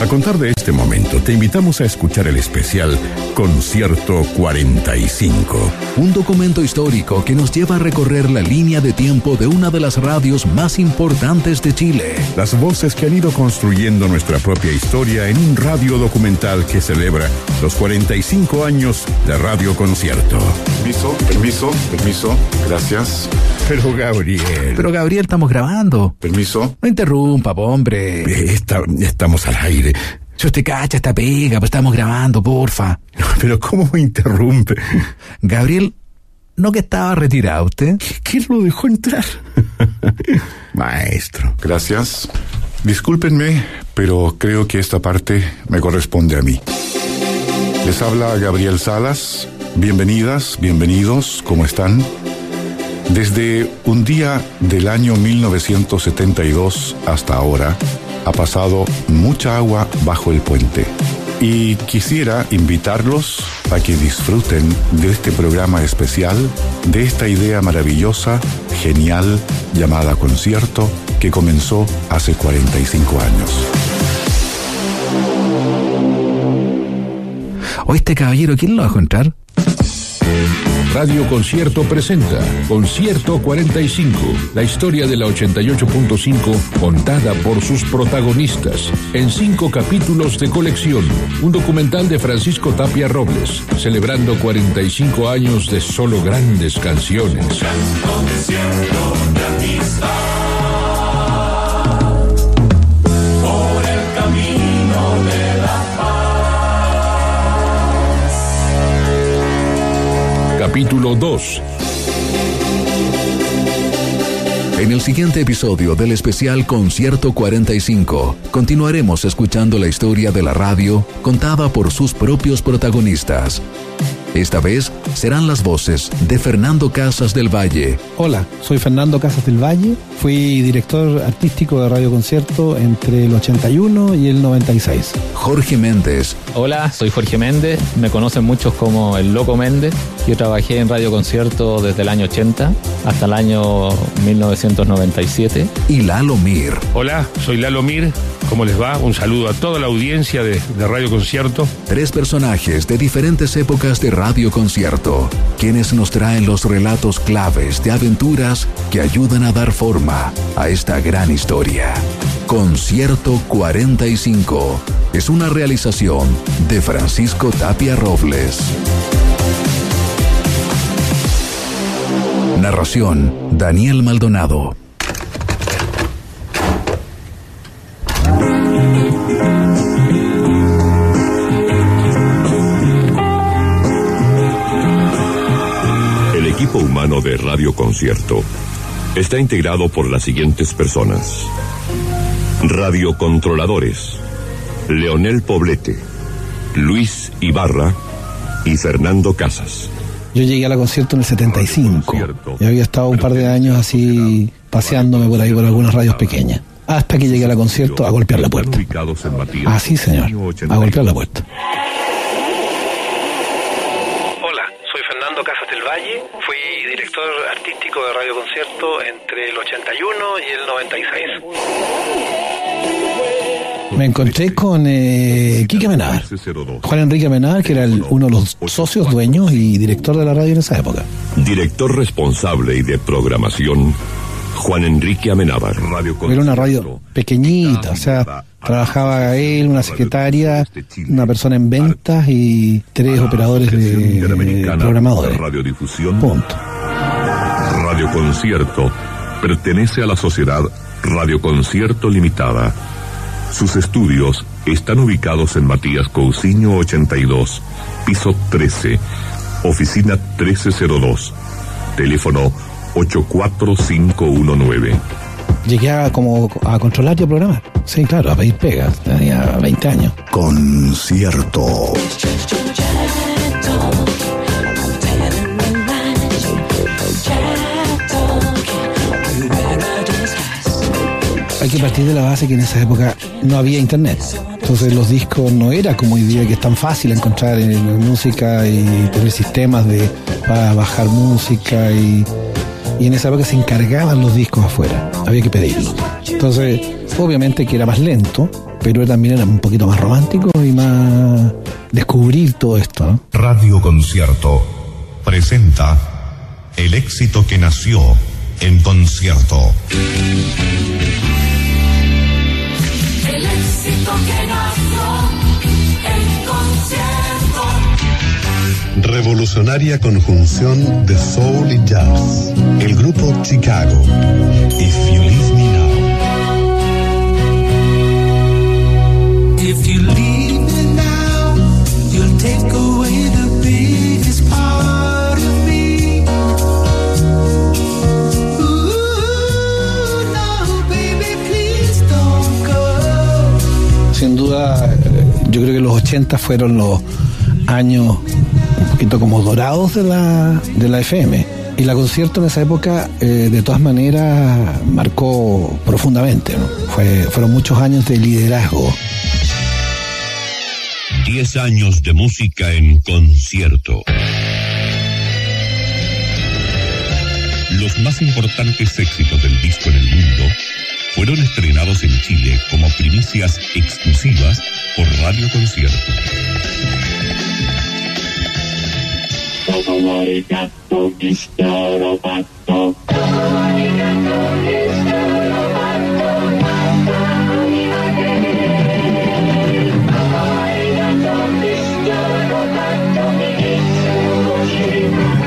A contar de este momento, te invitamos a escuchar el especial Concierto 45. Un documento histórico que nos lleva a recorrer la línea de tiempo de una de las radios más importantes de Chile. Las voces que han ido construyendo nuestra propia historia en un radio documental que celebra los 45 años de Radio Concierto. Permiso, permiso, permiso. Gracias. Pero Gabriel. Pero Gabriel, estamos grabando. Permiso. No interrumpa, po, hombre. Está- estamos al aire. Si usted cacha esta pega, pues estamos grabando, porfa. Pero ¿cómo me interrumpe? Gabriel, ¿no que estaba retirado usted? ¿Quién lo dejó entrar? Maestro. Gracias. Discúlpenme, pero creo que esta parte me corresponde a mí. Les habla Gabriel Salas. Bienvenidas, bienvenidos, ¿cómo están? Desde un día del año 1972 hasta ahora, ha pasado mucha agua bajo el puente. Y quisiera invitarlos a que disfruten de este programa especial, de esta idea maravillosa, genial, llamada concierto, que comenzó hace 45 años. ¿O este caballero quién lo dejó entrar? Radio Concierto presenta Concierto 45, la historia de la 88.5 contada por sus protagonistas en cinco capítulos de colección. Un documental de Francisco Tapia Robles, celebrando 45 años de solo grandes canciones. Capítulo 2. En el siguiente episodio del especial Concierto 45, continuaremos escuchando la historia de la radio contada por sus propios protagonistas. Esta vez serán las voces de Fernando Casas del Valle, Hola, soy Fernando Casas del Valle, fui director artístico de Radio Concierto entre el 81 y el 96. Jorge Méndez, Hola, soy Jorge Méndez, me conocen muchos como el Loco Méndez. Yo trabajé en Radio Concierto desde el año 80 hasta el año 1997. y Lalo Mir. Hola, soy Lalo Mir. ¿Cómo les va? Un saludo a toda la audiencia de, de Radio Concierto. Tres personajes de diferentes épocas de Radio Concierto, quienes nos traen los relatos claves de aventuras que ayudan a dar forma a esta gran historia. Concierto 45 es una realización de Francisco Tapia Robles. Narración, Daniel Maldonado. Radio Concierto está integrado por las siguientes personas. Radiocontroladores. Leonel Poblete, Luis Ibarra y Fernando Casas. Yo llegué a la concierto en el 75 y había estado un par de años así paseándome por ahí por algunas radios pequeñas. Hasta que llegué a la concierto a golpear la puerta. Matías. Ah, señor. A golpear la puerta. Hola, soy Fernando Casas del Valle, fui director artístico de Radio Concierto entre el 81 y el 96. Me encontré con eh, Quique Amenábar. Juan Enrique Amenábar, que era el- uno de los socios dueños y director de la radio en esa época. Director responsable y de programación, Juan Enrique Amenábar. Radio Era una radio pequeñita, o sea, trabajaba él, una secretaria, una persona en ventas y tres operadores de programadores. Radiodifusión. Punto. Radio Concierto pertenece a la sociedad Radio Concierto Limitada. Sus estudios están ubicados en Matías Cousiño 82, piso 13, oficina 1302, teléfono 84519. Llegué a, como a controlar y a programar. Sí, claro, a pedir pegas. Tenía 20 años. Concierto. Hay que partir de la base que en esa época no había internet. Entonces los discos no era como hoy día que es tan fácil encontrar en, en música y tener sistemas de para bajar música y, y en esa época se encargaban los discos afuera. Había que pedirlos. Entonces, obviamente que era más lento, pero también era un poquito más romántico y más descubrir todo esto. ¿no? Radio Concierto presenta el éxito que nació en concierto. El éxito que nació en concierto. Revolucionaria conjunción de soul y jazz. El grupo Chicago. If You Leave Me Now. If you leave me now, you'll take away the biggest part of me. Ooh, no, baby, please don't go. Sin duda, yo creo que los 80 fueron los años un poquito como dorados de la, de la FM. Y la concierto en esa época, eh, de todas maneras, marcó profundamente. Fue, fueron muchos años de liderazgo. 10 años de música en concierto. Los más importantes éxitos del disco en el mundo fueron estrenados en Chile como primicias exclusivas por Radio Concierto.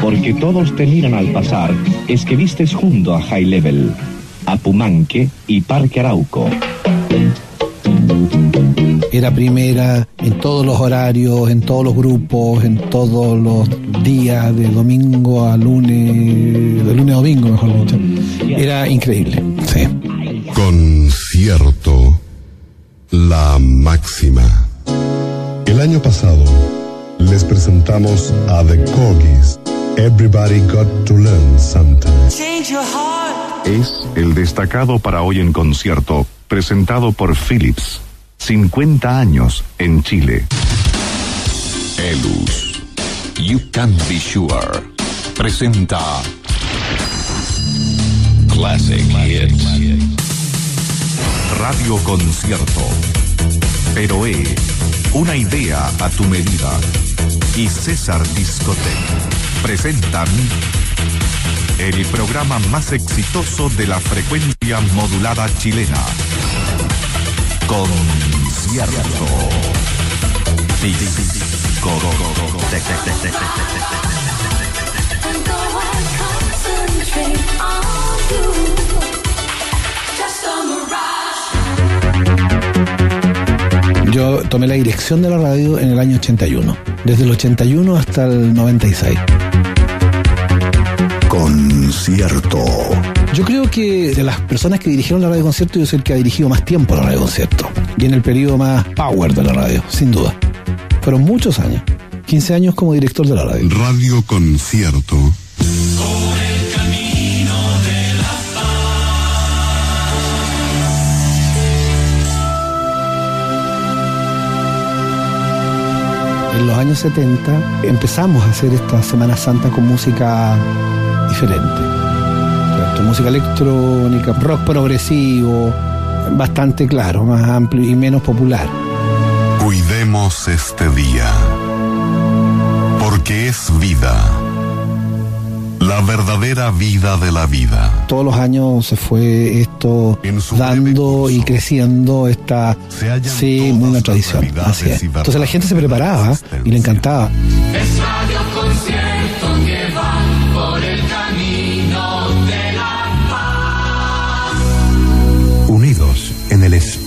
Porque todos te miran al pasar, es que vistes junto a High Level, a Pumanque y Parque Arauco. Era primera en todos los horarios, en todos los grupos, en todos los días, de domingo a lunes, de lunes a domingo, mejor dicho. Era increíble, sí. Concierto. La máxima. El año pasado les presentamos a The Corgis. Everybody got to learn something. Change your heart. Es el destacado para hoy en concierto, presentado por Philips. 50 años en Chile. Elus. You Can Be Sure. Presenta. Classic Hits. Radio Concierto. Pero E, una idea a tu medida. Y César Discotec presentan el programa más exitoso de la frecuencia modulada chilena. Concierto. Yo tomé la dirección de la radio en el año 81, desde el 81 hasta el 96. Concierto. Yo creo que de las personas que dirigieron la radio concierto, yo soy el que ha dirigido más tiempo la radio concierto. Y en el periodo más power de la radio, sin duda. Fueron muchos años. 15 años como director de la radio. Radio Concierto. En los años 70 empezamos a hacer esta Semana Santa con música diferente. Música electrónica, rock progresivo, bastante claro, más amplio y menos popular. Cuidemos este día. Porque es vida. La verdadera vida de la vida. Todos los años se fue esto dando y creciendo esta sí, una tradición. Así es. Entonces la gente se preparaba y le encantaba.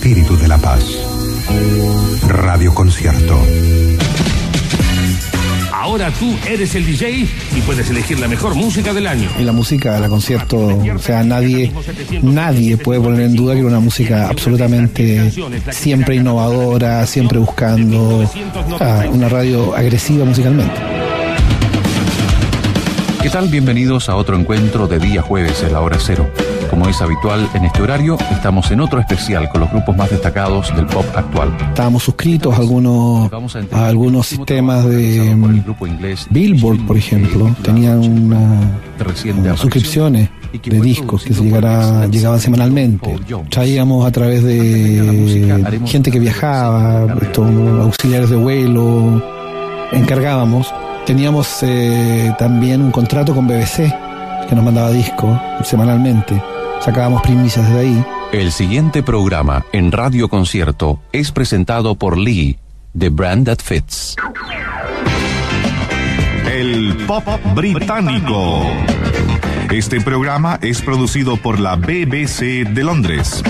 Espíritu de la paz. Radio Concierto. Ahora tú eres el DJ y puedes elegir la mejor música del año. Y la música, la concierto, o sea, nadie, nadie puede poner en duda que era una música absolutamente siempre innovadora, siempre buscando ah, una radio agresiva musicalmente. ¿Qué tal? Bienvenidos a otro encuentro de día jueves en la hora cero. Como es habitual en este horario, estamos en otro especial con los grupos más destacados del pop actual. Estábamos suscritos a algunos, a algunos sistemas de mm, Billboard, por ejemplo, tenían una, aparición suscripciones de discos que se llegara, llegaban semanalmente. Traíamos a través de gente que viajaba, auxiliares de vuelo, encargábamos. Teníamos eh, también un contrato con BBC que nos mandaba discos semanalmente. Sacábamos primicias de ahí. El siguiente programa en Radio Concierto es presentado por Lee, The Brand That Fits. El pop británico. Este programa es producido por la BBC de Londres.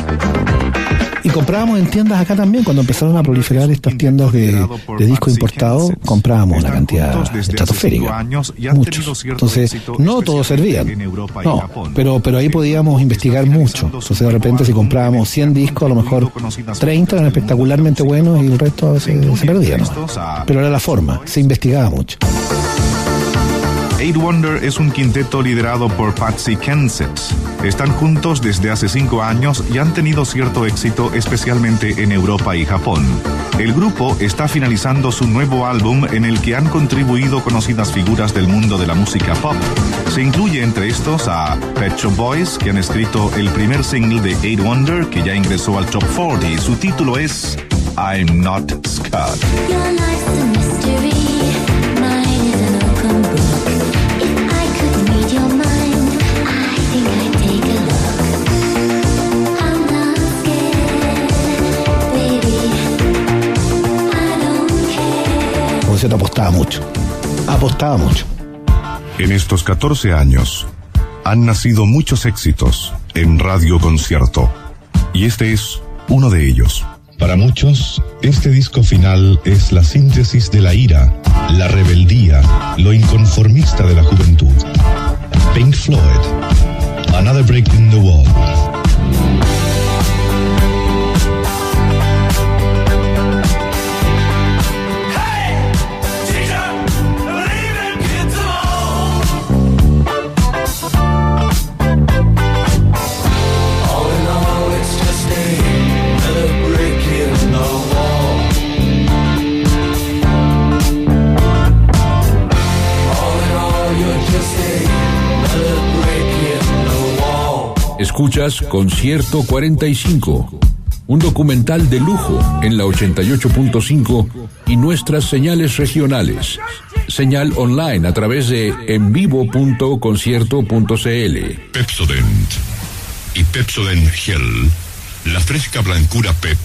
Y comprábamos en tiendas acá también, cuando empezaron a proliferar estas tiendas de, de disco importado, comprábamos una cantidad estratosférica, muchos. Entonces, no todos servían, no, pero, pero ahí podíamos investigar mucho. Entonces, de repente, si comprábamos 100 discos, a lo mejor 30 eran espectacularmente buenos y el resto se perdía. Pero era la forma, se investigaba mucho. Eight Wonder es un quinteto liderado por Patsy Kensit. Están juntos desde hace cinco años y han tenido cierto éxito especialmente en Europa y Japón. El grupo está finalizando su nuevo álbum en el que han contribuido conocidas figuras del mundo de la música pop. Se incluye entre estos a Pet Shop Boys, que han escrito el primer single de Eight Wonder que ya ingresó al Top 40. Su título es I'm Not Scared. Apostaba mucho. Apostaba mucho. En estos 14 años han nacido muchos éxitos en Radio Concierto y este es uno de ellos. Para muchos, este disco final es la síntesis de la ira, la rebeldía, lo inconformista de la juventud. Pink Floyd, Another Break in the Wall. Escuchas Concierto 45, un documental de lujo en la 88.5 y nuestras señales regionales. Señal online a través de envivo.concierto.cl. Pepsodent y Pepsodent Gel, la fresca blancura Pep,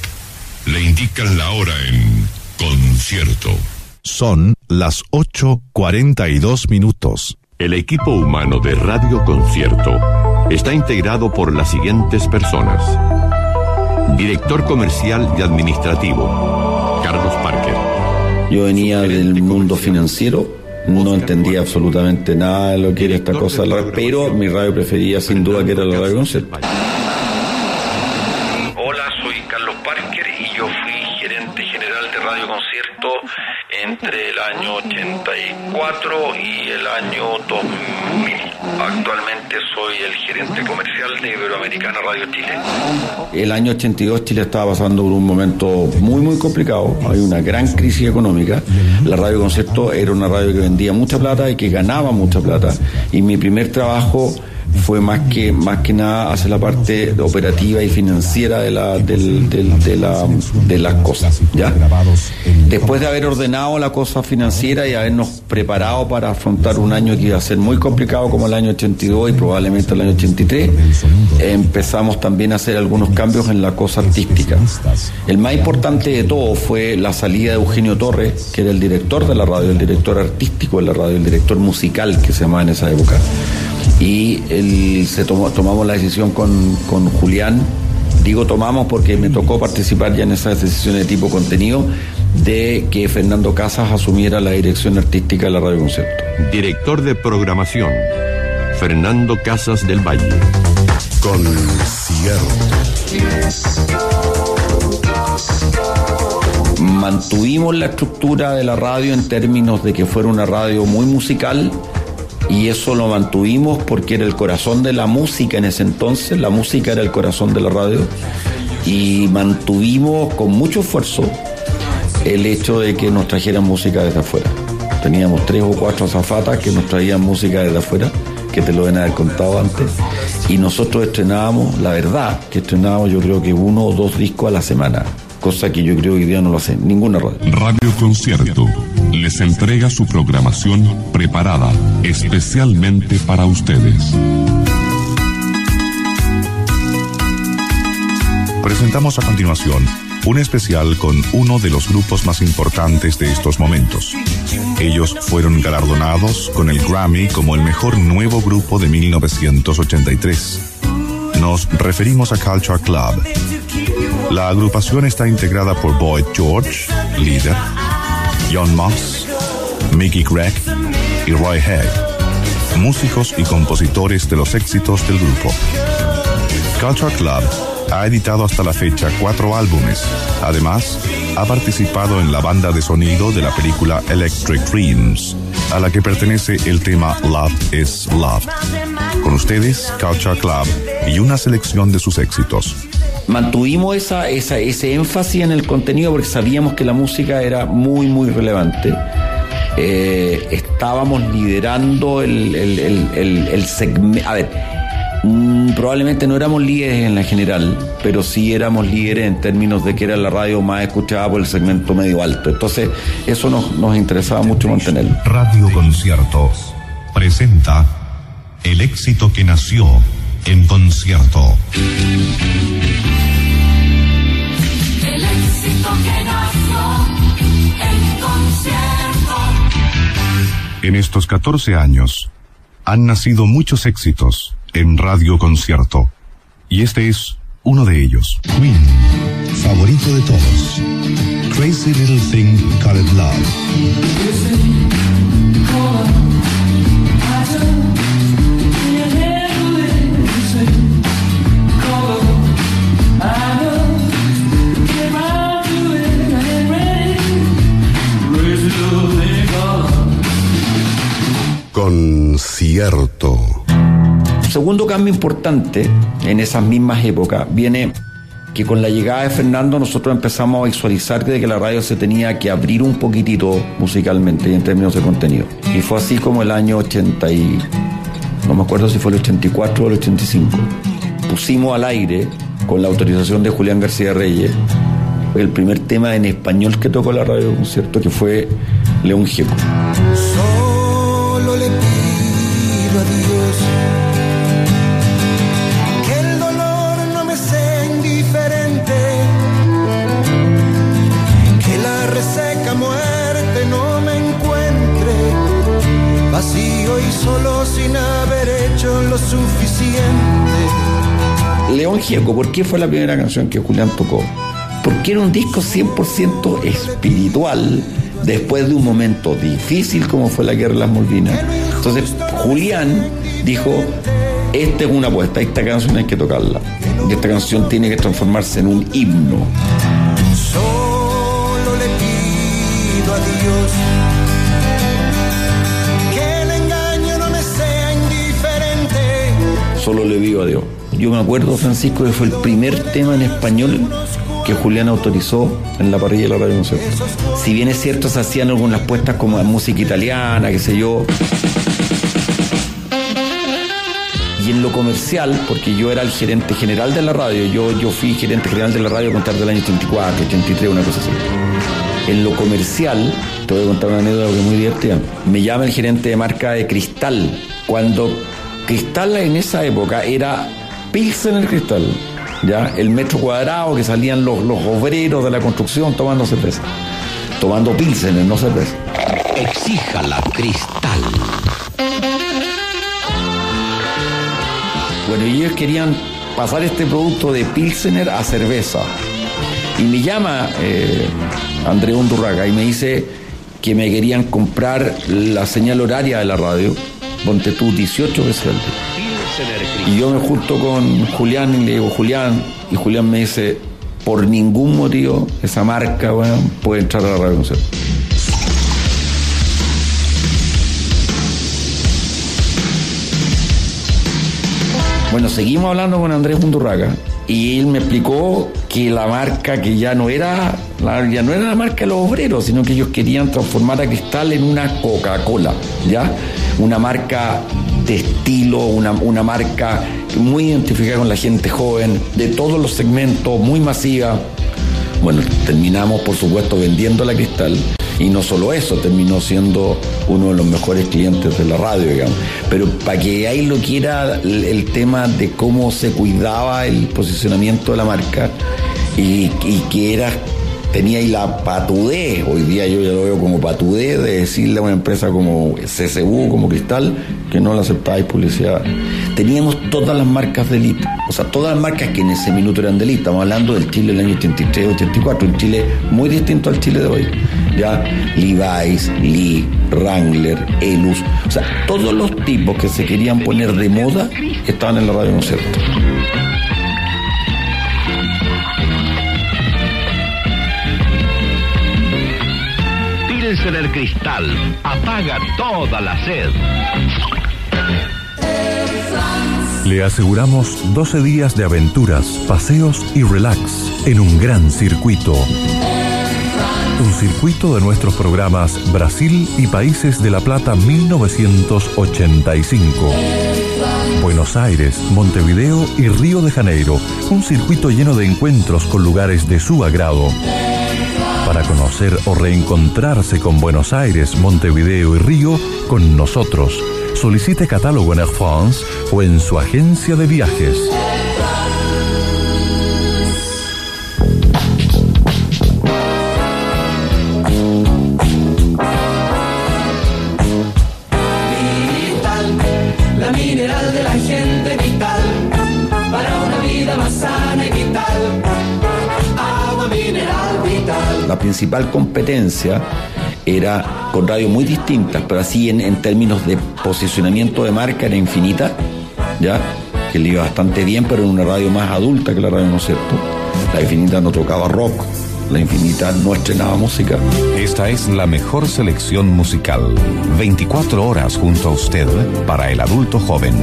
le indican la hora en concierto. Son las 8.42 minutos. El equipo humano de Radio Concierto está integrado por las siguientes personas. Director comercial y administrativo, Carlos Parker. Yo venía del mundo financiero, no entendía absolutamente nada de lo que era esta cosa, pero mi radio preferida sin duda que era la radio concierto. Radio Concierto entre el año 84 y el año 2000. Actualmente soy el gerente comercial de Iberoamericana Radio Chile. El año 82 Chile estaba pasando por un momento muy muy complicado, hay una gran crisis económica. La radio concierto era una radio que vendía mucha plata y que ganaba mucha plata. Y mi primer trabajo fue más que más que nada hacer la parte operativa y financiera de la del- de las cosas ya después de haber ordenado la cosa financiera y habernos preparado para afrontar un año que iba a ser muy complicado como el año 82 y probablemente el año 83 empezamos también a hacer algunos cambios en la cosa artística. El más importante de todo fue la salida de Eugenio Torres que era el director de la radio el director artístico de la radio el director musical que se llamaba en esa época y el- se tomó- tomamos la decisión con, con Julián, digo tomamos porque me tocó participar ya en esas decisiones de tipo contenido, de que Fernando Casas asumiera la dirección artística de la radio concierto. Director de programación, Fernando Casas del Valle. Mantuvimos la estructura de la radio en términos de que fuera una radio muy musical y eso lo mantuvimos porque era el corazón de la música en ese entonces, la música era el corazón de la radio y mantuvimos con mucho esfuerzo el hecho de que nos trajeran música desde afuera. Teníamos tres o cuatro azafatas que nos traían música desde afuera, que te lo ven haber contado antes, y nosotros estrenábamos, la verdad, que estrenábamos yo creo que uno o dos discos a la semana, cosa que yo creo que hoy día no lo hace ninguna radio. Radio Concierto les entrega su programación preparada especialmente para ustedes. Presentamos a continuación un especial con uno de los grupos más importantes de estos momentos. Ellos fueron galardonados con el Grammy como el mejor nuevo grupo de 1983. Nos referimos a Culture Club. La agrupación está integrada por Boyd George, líder, John Moss, Mickey Gregg y Roy Haig, músicos y compositores de los éxitos del grupo. Culture Club ha editado hasta la fecha cuatro álbumes. Además, ha participado en la banda de sonido de la película Electric Dreams, a la que pertenece el tema Love is Love. Con ustedes, Culture Club y una selección de sus éxitos. Mantuvimos esa, esa, ese énfasis en el contenido porque sabíamos que la música era muy, muy relevante. Eh, estábamos liderando el, el, el, el, segmento. A ver, mm, probablemente no éramos líderes en la general, pero sí éramos líderes en términos de que era la radio más escuchada por el segmento medio alto. Entonces, eso nos, nos interesaba mucho mantenerlo. Radio Concierto presenta el éxito que nació en concierto. El éxito que nació en concierto. En estos 14 años han nacido muchos éxitos en Radio Concierto. Y este es uno de ellos. Queen, favorito de todos. Crazy Little Thing Called Love. Concierto. Segundo cambio importante en esas mismas épocas viene que con la llegada de Fernando nosotros empezamos a visualizar que la radio se tenía que abrir un poquitito musicalmente y en términos de contenido. Y fue así como el año 80 y... no me acuerdo si fue el 84 o el 85. Pusimos al aire, con la autorización de Julián García Reyes, el primer tema en español que tocó la radio concierto, que fue León Gieco. Solo le pido a Dios que el dolor no me sea indiferente, que la reseca muerte no me encuentre vacío y solo sin haber hecho lo suficiente. León Gieco, ¿por qué fue la primera canción que Julián tocó? Porque era un disco 100% espiritual después de un momento difícil como fue la guerra de las Malvinas. Entonces Julián dijo, esta es una apuesta, esta canción hay que tocarla. Y esta canción tiene que transformarse en un himno. Solo le pido a Dios que el engaño no me sea indiferente. Solo le digo a Dios. Yo me acuerdo, Francisco, que fue el primer tema en español que Julián autorizó en la parrilla de la radio Concierto. Si bien es cierto, se hacían algunas puestas como música italiana, qué sé yo. Y en lo comercial, porque yo era el gerente general de la radio, yo, yo fui gerente general de la radio a contar del año 84, 83, una cosa así. En lo comercial, te voy a contar una anécdota que es muy divertida. Me llama el gerente de marca de Cristal, cuando Cristal en esa época era Pilsener Cristal, ¿ya? El metro cuadrado que salían los, los obreros de la construcción tomando cerveza. Tomando Pilsener, no cerveza. Exíjala, Cristal. Bueno, y ellos querían pasar este producto de Pilsener a cerveza. Y me llama eh, André Undurraga y me dice que me querían comprar la señal horaria de la radio, ponte tú 18 veces al día. Y yo me junto con Julián y le digo, Julián, y Julián me dice, por ningún motivo esa marca puede entrar a la radio. Bueno, seguimos hablando con Andrés Mundurraga y él me explicó que la marca que ya no era la, ya no era la marca de los obreros, sino que ellos querían transformar a Cristal en una Coca-Cola, ¿ya? Una marca estilo, una, una marca muy identificada con la gente joven, de todos los segmentos, muy masiva. Bueno, terminamos por supuesto vendiendo la cristal y no solo eso, terminó siendo uno de los mejores clientes de la radio, digamos. Pero para que ahí lo quiera el, tema de cómo se cuidaba el posicionamiento de la marca y que era tenía ahí la patudez, hoy día yo ya lo veo como patudez de decirle a una empresa como CCU, como Cristal, que no le aceptáis publicidad. Teníamos todas las marcas de elite, o sea, todas las marcas que en ese minuto eran de elite, estamos hablando del Chile del año 83, 84, un Chile muy distinto al Chile de hoy. Ya, Levi's, Lee, Wrangler, Elus, o sea, todos los tipos que se querían poner de moda estaban en la radio concierto. Pilsener Cristal apaga toda la sed. Le aseguramos 12 días de aventuras, paseos y relax en un gran circuito. Un circuito de nuestros programas Brasil y Países de la Plata 1985. Buenos Aires, Montevideo y Río de Janeiro. Un circuito lleno de encuentros con lugares de su agrado. Para conocer o reencontrarse con Buenos Aires, Montevideo y Río, con nosotros. Solicite catálogo en Air France o en su agencia de viajes. Principal competencia era con radios muy distintas, pero así en, términos de posicionamiento de marca era infinita, ¿ya? Que le iba bastante bien, pero en una radio más adulta que la radio Concerto. La infinita no tocaba rock, la infinita no estrenaba música. Esta es la mejor selección musical. 24 horas junto a usted para el adulto joven.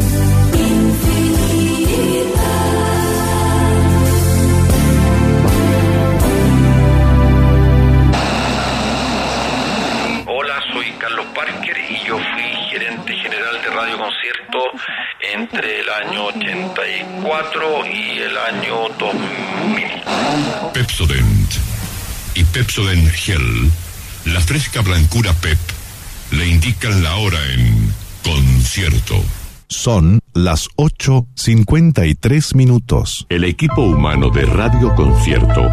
84 y el año 2000. Pepsodent y Pepsodent Gel, la fresca blancura Pep, le indican la hora en concierto. Son las 8.53 minutos. El equipo humano de Radio Concierto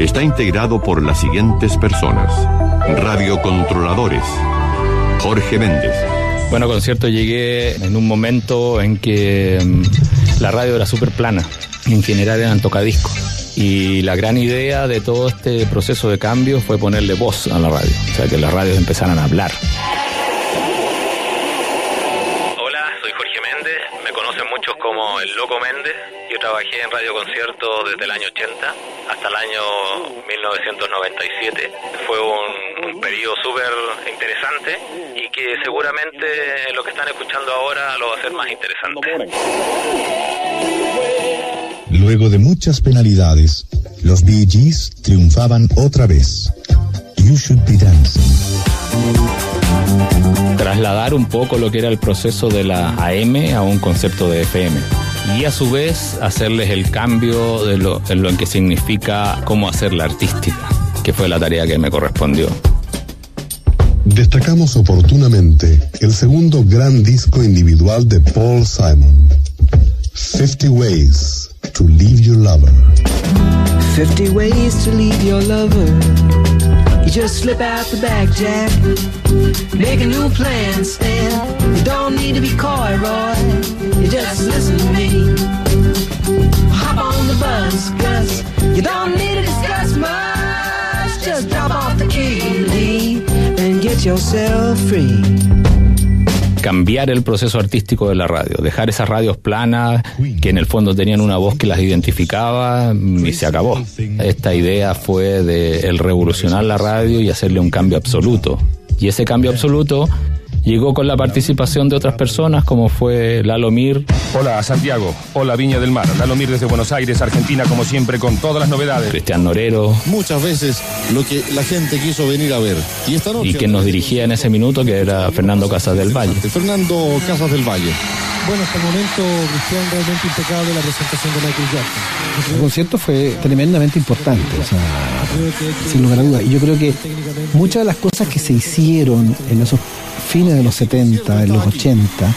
está integrado por las siguientes personas. Radiocontroladores. Jorge Méndez. Bueno, concierto llegué en un momento en que mm, la radio era súper plana, en general eran tocadiscos. Y la gran idea de todo este proceso de cambio fue ponerle voz a la radio, o sea, que las radios empezaran a hablar. Hola, soy Jorge Méndez, me conocen muchos como el Loco Méndez. Yo trabajé en Radio Concierto desde el año 80 hasta el año 1997. Fue un, un periodo súper interesante y que seguramente lo que están escuchando ahora lo va a hacer más interesante. Luego de muchas penalidades, los Bee Gees triunfaban otra vez. You Should Be Dancing. trasladar un poco lo que era el proceso de la AM a un concepto de FM. Y a su vez hacerles el cambio de lo, en lo que significa cómo hacer la artística, que fue la tarea que me correspondió. Destacamos oportunamente el segundo gran disco individual de Paul Simon, 50 Ways to Leave Your Lover. 50 ways to leave your lover. You just slip out the back, Jack. Make a new plan, Stan. You don't need to be coy, Roy. You just listen to me. Hop on the bus, Gus. You don't need to discuss much. Just drop off the key, Lee, and get yourself free. Cambiar el proceso artístico de la radio, dejar esas radios planas que en el fondo tenían una voz que las identificaba mm, y se acabó. Esta idea fue de el revolucionar la radio y hacerle un cambio absoluto. Y ese cambio absoluto llegó con la participación de otras personas como fue Lalo Mir, Hola Santiago, hola Viña del Mar, Dalomir desde Buenos Aires, Argentina, como siempre, con todas las novedades. Cristian Norero. Muchas veces lo que la gente quiso venir a ver. Y esta noche. Y quien nos dirigía en ese minuto, que era Fernando Casas del Valle. Fernando Casas del Valle. Bueno, hasta el momento, Cristian, realmente impecable la presentación de Michael Jackson. El concierto fue tremendamente importante, o sea, sin lugar a dudas. Y yo creo que muchas de las cosas que se hicieron en esos fines de los 70, en los 80,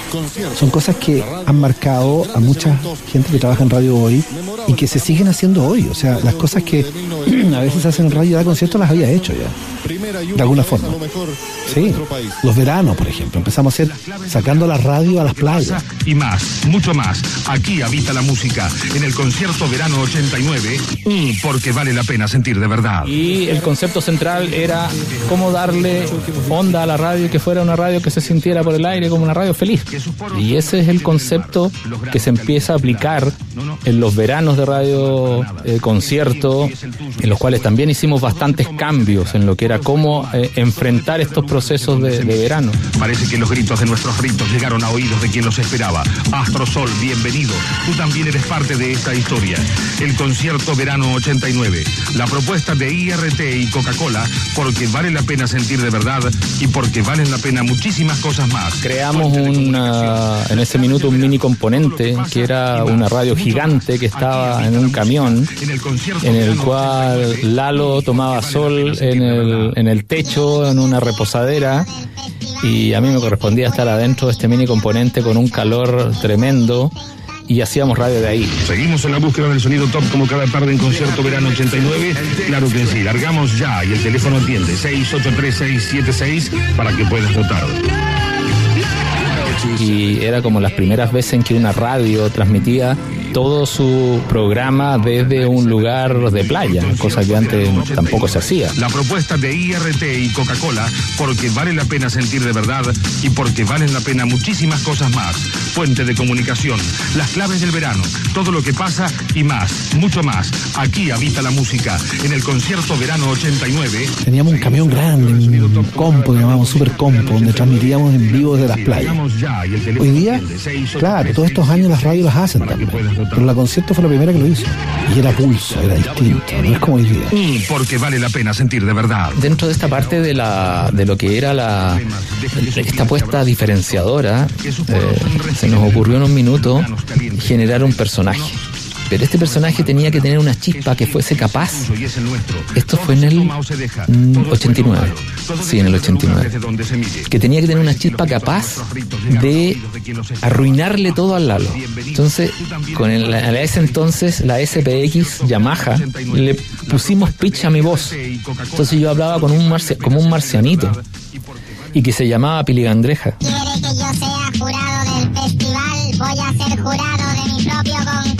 son cosas que han marcado a mucha gente que trabaja en radio hoy y que se siguen haciendo hoy. O sea, las cosas que a veces hacen en radio de concierto las había hecho ya. De alguna forma. Sí. Los veranos, por ejemplo. Empezamos a hacer sacando la radio a las playas. Y más, mucho más. Aquí habita la música. En el concierto verano 89. mm, porque vale la pena sentir de verdad. Y el concepto central era cómo darle onda a la radio y que fuera una radio que se sintiera por el aire como una radio feliz. Y ese es el concepto que se empieza a aplicar en los veranos de radio eh, concierto, en los cuales también hicimos bastantes cambios en lo que era cómo eh, enfrentar estos procesos de, de verano. Parece que los gritos de nuestros ritos llegaron a oídos de quien los esperaba. Astro Sol, bienvenido. Tú también eres parte de esta historia. El concierto verano 89. La propuesta de IRT y Coca-Cola, porque vale la pena sentir de verdad y porque valen la pena muchísimas cosas más. Creamos una, en ese minuto un mini componente que era una radio gigante que estaba en un camión en el cual Lalo tomaba sol en el, en el techo, en una reposadera y a mí me correspondía estar adentro de este mini componente con un calor tremendo y hacíamos radio de ahí. Seguimos en la búsqueda del sonido top como cada tarde en concierto verano 89. Claro que sí, largamos ya y el teléfono atiende 683-676 para que puedas votar. y era como las primeras veces en que una radio transmitía todo su programa desde un lugar de playa, cosa que antes tampoco se hacía. La propuesta de IRT y Coca-Cola, porque vale la pena sentir de verdad y porque valen la pena muchísimas cosas más. Fuente de comunicación, las claves del verano, todo lo que pasa y más, mucho más. Aquí habita la música, en el concierto verano 89. Teníamos un camión grande, un compo, que llamábamos super compo, donde transmitíamos en vivo desde las playas. Hoy día, claro, todos estos años las radios las hacen también. Pero la concierto fue la primera que lo hizo. Y era pulso, era distinto, no es como hoy día. Mm, porque vale la pena sentir de verdad. Dentro de esta parte de la de lo que era la esta apuesta diferenciadora, eh, se nos ocurrió en un minuto generar un personaje. Pero este personaje tenía que tener una chispa que fuese capaz. Esto fue en el mm, 89. Sí, en el 89. Que tenía que tener una chispa capaz de arruinarle todo al Lalo. Entonces, con el, a ese entonces, la SPX Yamaha, le pusimos pitch a mi voz. Entonces yo hablaba con un como un marcianito. Y que se llamaba Piligandreja. quiere que yo sea jurado del festival, voy a ser jurado de mi propio concurso.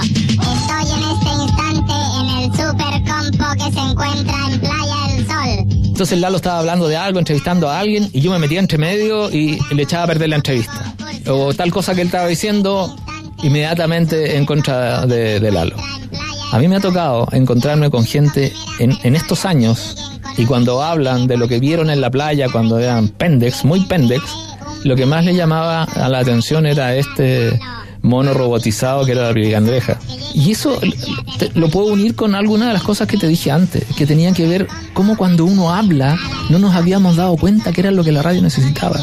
Estoy en este instante en el super compo que se encuentra en Playa El Sol. Entonces Lalo estaba hablando de algo, entrevistando a alguien, y yo me metía entre medio y le echaba a perder la entrevista. O tal cosa que él estaba diciendo, inmediatamente en contra de, Lalo. A mí me ha tocado encontrarme con gente en, en estos años, y cuando hablan de lo que vieron en la playa cuando eran pendex, muy pendex, lo que más le llamaba a la atención era este mono robotizado que era la pirigandreja. Y eso te- lo puedo unir con alguna de las cosas que te dije antes, que tenían que ver cómo cuando uno habla no nos habíamos dado cuenta que era lo que la radio necesitaba.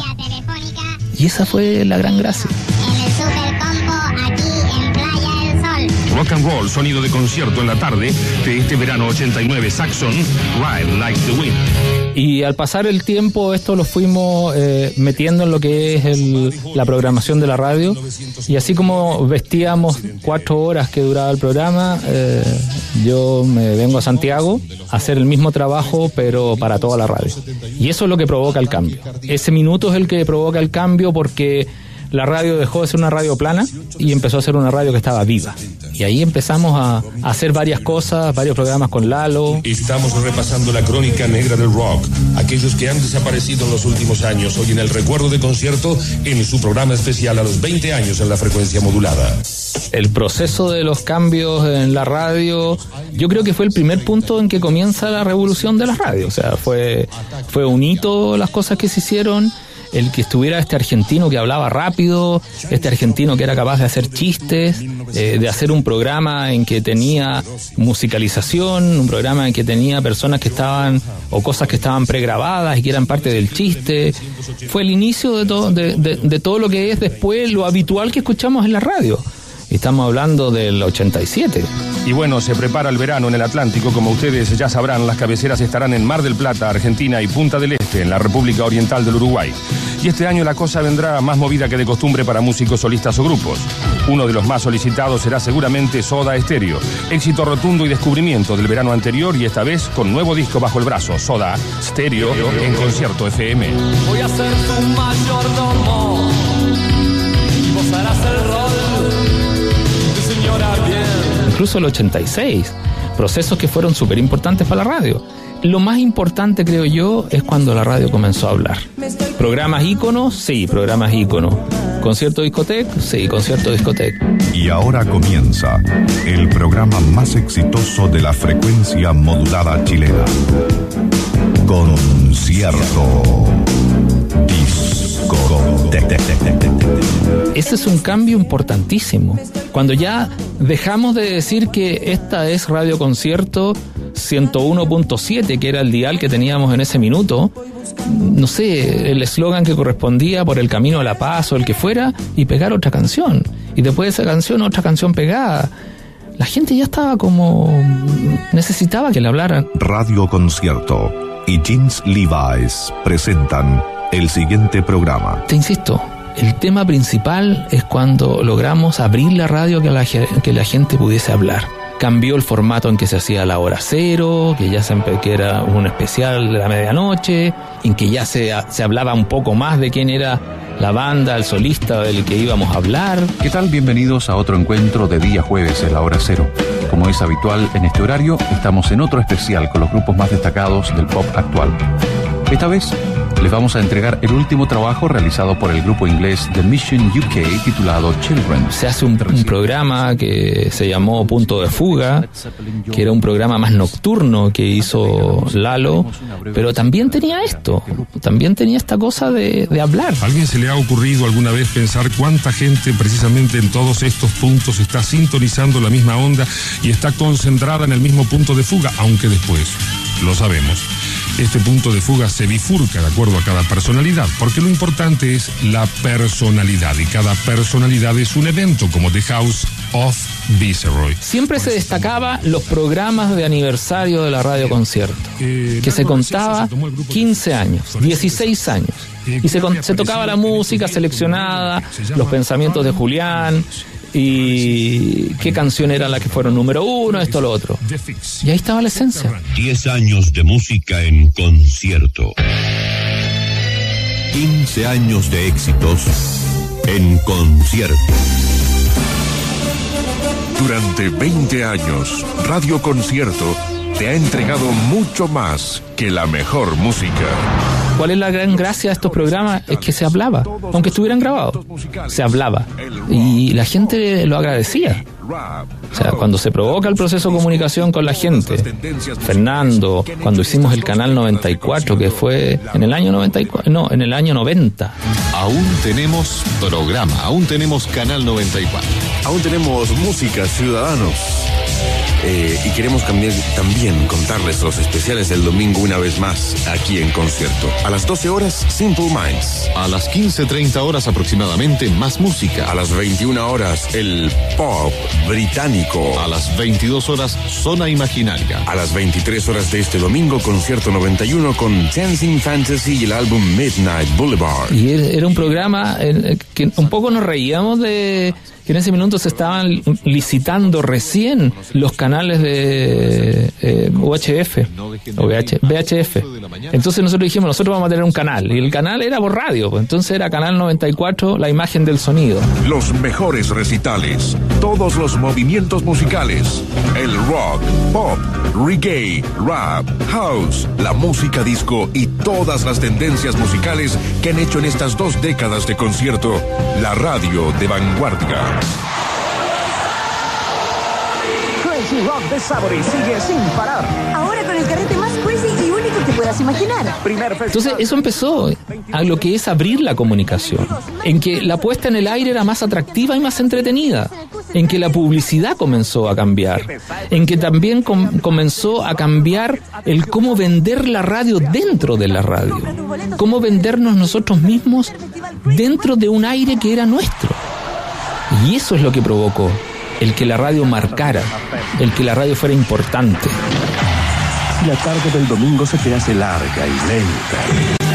Y esa fue la gran gracia. Rock and roll, sonido de concierto en la tarde de este verano 89. Saxon, Ride Like the Wind. Y al pasar el tiempo esto lo fuimos eh, metiendo en lo que es el- la programación de la radio y así como vestíamos cuatro horas que duraba el programa, eh, yo me vengo a Santiago a hacer el mismo trabajo pero para toda la radio. Y eso es lo que provoca el cambio. Ese minuto es el que provoca el cambio porque la radio dejó de ser una radio plana y empezó a ser una radio que estaba viva. Y ahí empezamos a, a hacer varias cosas, varios programas con Lalo, Estamos repasando la crónica negra del rock. Aquellos que han desaparecido en los últimos años, hoy en el recuerdo de concierto, en su programa especial a los 20 años en la frecuencia modulada. el proceso de los cambios en la radio, yo creo que fue el primer punto en que comienza la revolución de la radio. O sea, fue, fue un hito las cosas que se hicieron. El que estuviera este argentino que hablaba rápido, este argentino que era capaz de hacer chistes, eh, de hacer un programa en que tenía musicalización, un programa en que tenía personas que estaban o cosas que estaban pregrabadas y que eran parte del chiste. Fue el inicio de todo, de, de- de todo lo que es después lo habitual que escuchamos en la radio. Estamos hablando del 87. Y bueno, se prepara el verano en el Atlántico. Como ustedes ya sabrán, las cabeceras estarán en Mar del Plata, Argentina y Punta del Este, en la República Oriental del Uruguay. Y este año la cosa vendrá más movida que de costumbre para músicos solistas o grupos. Uno de los más solicitados será seguramente Soda Stereo. Éxito rotundo y descubrimiento del verano anterior y esta vez con nuevo disco bajo el brazo. Soda Stereo en concierto FM. Voy a ser tu mayordomo y vos harás el rol de señora bien. incluso el 86, procesos que fueron súper importantes para la radio. Lo más importante, creo yo, es cuando la radio comenzó a hablar. ¿Programas íconos? Sí, programas íconos. ¿Concierto discoteca? Sí, concierto discoteca. Y ahora comienza el programa más exitoso de la frecuencia modulada chilena. Concierto Discoteca. Ese es un cambio importantísimo. Cuando ya dejamos de decir que esta es Radio Concierto 101.7, que era el dial que teníamos en ese minuto, no sé, el eslogan que correspondía por el camino a la paz o el que fuera, y pegar otra canción. Y después de esa canción, otra canción pegada. La gente ya estaba como... necesitaba que le hablaran. Radio Concierto y Jeans Levi's presentan el siguiente programa. Te insisto, el tema principal es cuando logramos abrir la radio que la, que la gente pudiese hablar. Cambió el formato en que se hacía la hora cero, que ya se que era un especial de la medianoche, en que ya se, se hablaba un poco más de quién era la banda, el solista del que íbamos a hablar. ¿Qué tal? Bienvenidos a otro encuentro de día jueves en la hora cero. Como es habitual en este horario, estamos en otro especial con los grupos más destacados del pop actual. Esta vez les vamos a entregar el último trabajo realizado por el grupo inglés The Mission UK titulado Children. Se hace un, un programa que se llamó Punto de Fuga, que era un programa más nocturno que hizo Lalo, pero también tenía esto, también tenía esta cosa de, de hablar. ¿A alguien se le ha ocurrido alguna vez pensar cuánta gente precisamente en todos estos puntos está sintonizando la misma onda y está concentrada en el mismo punto de fuga, aunque después, lo sabemos, este punto de fuga se bifurca de acuerdo a cada personalidad, porque lo importante es la personalidad y cada personalidad es un evento como The House of Viceroy. Siempre se destacaba los programas de aniversario de la radio concierto, que se contaba 15 años, 16 años. Y se, se tocaba la música seleccionada, los pensamientos de Julián, y qué canción era la que fueron número uno, esto, lo otro. Y ahí estaba la esencia. 10 años de música en concierto. 15 años de éxitos en concierto. Durante 20 años, Radio Concierto te ha entregado mucho más que la mejor música. ¿Cuál es la gran gracia de estos programas? Es que se hablaba, aunque estuvieran grabados. Se hablaba. Y la gente lo agradecía. O sea, cuando se provoca el proceso de comunicación con la gente, Fernando, cuando hicimos el canal 94, que fue en el año 94, no, en el año 90. Aún tenemos programa, aún tenemos Canal 94. Aún tenemos música, ciudadanos. Eh, y queremos también, también contarles los especiales del domingo una vez más aquí en concierto. A las 12 horas, Simple Minds. A las 15.30 horas aproximadamente, más música. A las 21 horas, el pop británico. A las 22 horas, Zona Imaginaria. A las 23 horas de este domingo, concierto 91 con Dancing Fantasy y el álbum Midnight Boulevard. Y era un programa que un poco nos reíamos de en ese minuto se estaban licitando recién los canales de eh, UHF VHF. Entonces nosotros dijimos, nosotros vamos a tener un canal. Y el canal era por radio, pues entonces era Canal 94, la imagen del sonido. Los mejores recitales, todos los movimientos musicales, el rock, pop, reggae, rap, house, la música disco y todas las tendencias musicales que han hecho en estas dos décadas de concierto la radio de vanguardia. Crazy Rock de Sabory sigue sin parar. Ahora con el carrete más crazy y único que pueda podrás imaginar. Entonces eso empezó a lo que es abrir la comunicación, en que la puesta en el aire era más atractiva y más entretenida, en que la publicidad comenzó a cambiar, en que también com- comenzó a cambiar el cómo vender la radio dentro de la radio, cómo vendernos nosotros mismos dentro de un aire que era nuestro. Y eso es lo que provocó el que la radio marcara, el que la radio fuera importante. La tarde del domingo se te hace larga y lenta.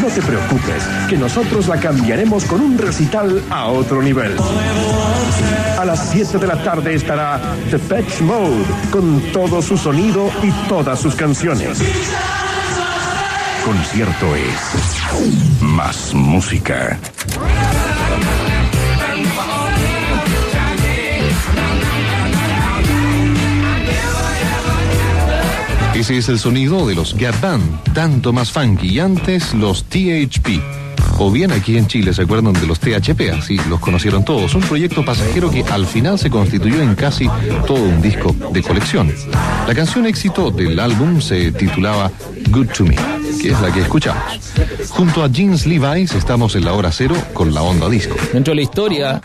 No te preocupes, que nosotros la cambiaremos con un recital a otro nivel. A las 7 de la tarde estará The Patch Mode con todo su sonido y todas sus canciones. Concierto es más música. Ese es el sonido de los Gap Band, tanto más funky y antes los THP. O bien aquí en Chile se acuerdan de los THP, así los conocieron todos. Un proyecto pasajero que al final se constituyó en casi todo un disco de colección. La canción éxito del álbum se titulaba Good to Me, que es la que escuchamos. Junto a Jeans Levi's estamos en la hora cero con la onda disco. Dentro de la historia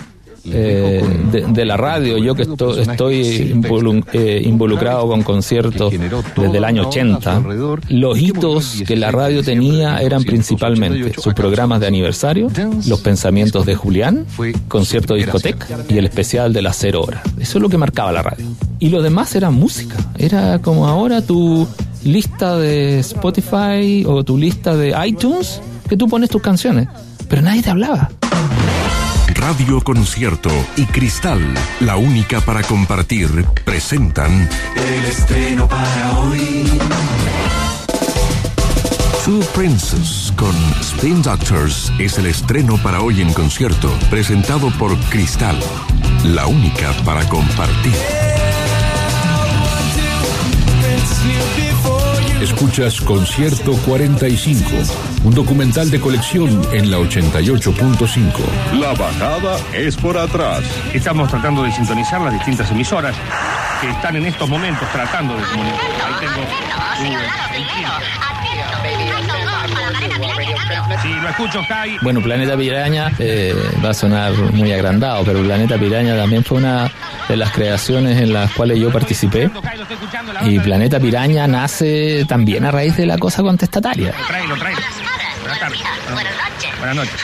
eh, de, de la radio, yo que esto- estoy involu- eh, involucrado con conciertos desde el año 80, los hitos que la radio tenía eran principalmente sus programas de aniversario, los pensamientos de Julián, concierto discoteca y el especial de las cero horas. Eso es lo que marcaba la radio. Y lo demás era música, era como ahora tu lista de Spotify o tu lista de iTunes que tú pones tus canciones, pero nadie te hablaba. Radio Concierto y Cristal, la única para compartir, presentan El estreno para hoy. Two Princes con Spin Doctors es el estreno para hoy en concierto, presentado por Cristal, la única para compartir. Escuchas Concierto 45, un documental de colección en la 88.5. La bajada es por atrás. Estamos tratando de sintonizar las distintas emisoras que están en estos momentos tratando de comunicar. Ahí tengo. Sí, lo escucho, Kai. Bueno, Planeta Piraña eh, va a sonar muy agrandado, pero Planeta Piraña también fue una de las creaciones en las cuales yo participé. Y Planeta Piraña nace también a raíz de la cosa contestataria. Tráelo, tráelo. Buenas tardes. Buenas noches. Buenas noches.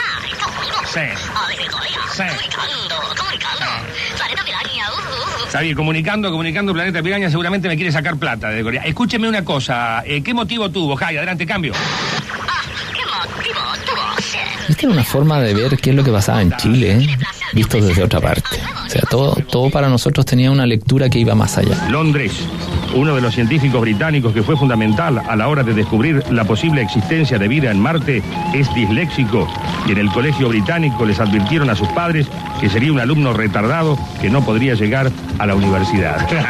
Sí. Sí. Está bien, comunicando, comunicando Planeta Piraña seguramente me quiere sacar plata de Corea. Escúcheme una cosa, eh, ¿qué motivo tuvo, Jai? Adelante, cambio. Esta era una forma de ver qué es lo que pasaba en Chile, ¿eh? visto desde otra parte. O sea, todo, todo para nosotros tenía una lectura que iba más allá. Londres, uno de los científicos británicos que fue fundamental a la hora de descubrir la posible existencia de vida en Marte, es disléxico y en el colegio británico les advirtieron a sus padres que sería un alumno retardado que no podría llegar a la universidad.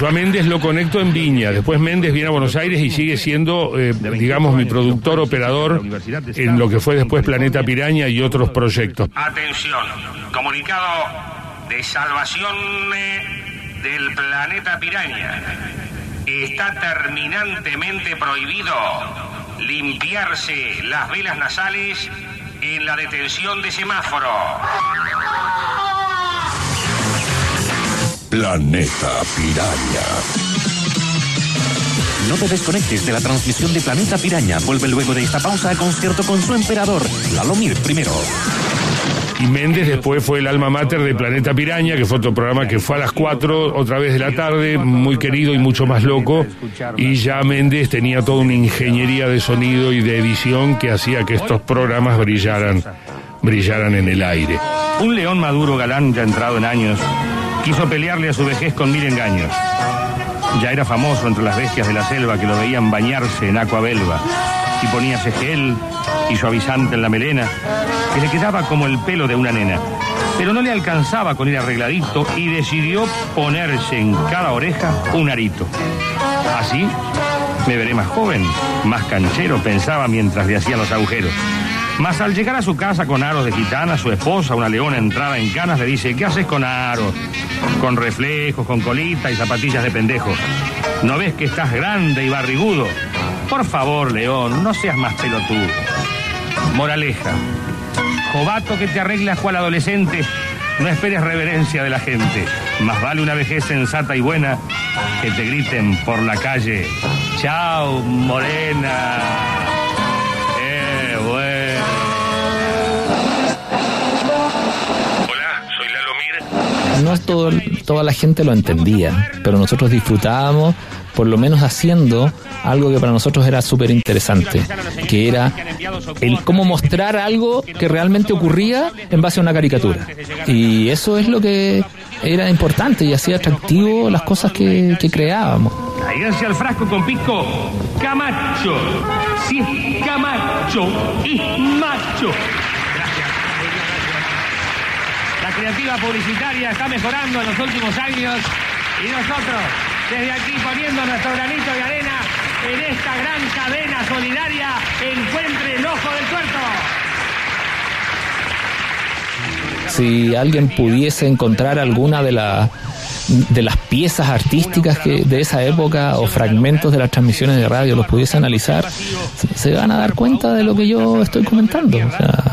Yo a Méndez lo conecto en Viña, después Méndez viene a Buenos Aires y sigue siendo, eh, digamos, mi productor operador en lo que fue después Planeta Piraña y otros proyectos. Atención, comunicado de salvación eh, del planeta Piraña. Está terminantemente prohibido limpiarse las velas nasales en la detención de semáforo. Planeta Piraña. No te desconectes de la transmisión de Planeta Piraña. Vuelve luego de esta pausa a concierto con su emperador, Lalomir primero. Y Méndez después fue el alma mater de Planeta Piraña, que fue otro programa que fue a las 4, otra vez de la tarde, muy querido y mucho más loco. Y ya Méndez tenía toda una ingeniería de sonido y de edición que hacía que estos programas brillaran, brillaran en el aire. Un león maduro galán ya entrado en años quiso pelearle a su vejez con mil engaños. Ya era famoso entre las bestias de la selva que lo veían bañarse en agua belva y poníase gel y suavizante en la melena, que le quedaba como el pelo de una nena. Pero no le alcanzaba con ir arregladito y decidió ponerse en cada oreja un arito. Así me veré más joven, más canchero, pensaba mientras le hacía los agujeros. Mas al llegar a su casa con aros de gitana, su esposa, una leona entrada en canas, le dice, ¿qué haces con aros? Con reflejos, con colita y zapatillas de pendejo. ¿No ves que estás grande y barrigudo? Por favor, león, no seas más pelotudo. Moraleja. Jovato que te arreglas cual adolescente, no esperes reverencia de la gente. Más vale una vejez sensata y buena que te griten por la calle. Chao, morena. No todo, toda la gente lo entendía, pero nosotros disfrutábamos por lo menos haciendo algo que para nosotros era súper interesante, que era el cómo mostrar algo que realmente ocurría en base a una caricatura. Y eso es lo que era importante y hacía atractivo las cosas que, que creábamos. Cáiganse al frasco con pisco. Camacho. Si Camacho, es macho. Creativa publicitaria está mejorando en los últimos años y nosotros, desde aquí poniendo nuestro granito de arena en esta gran cadena solidaria, encuentre el ojo del tuerto. si alguien pudiese encontrar alguna de, la- de las piezas artísticas que de esa época o fragmentos de las transmisiones de radio los pudiese analizar, se- se van a dar cuenta de lo que yo estoy comentando. O sea,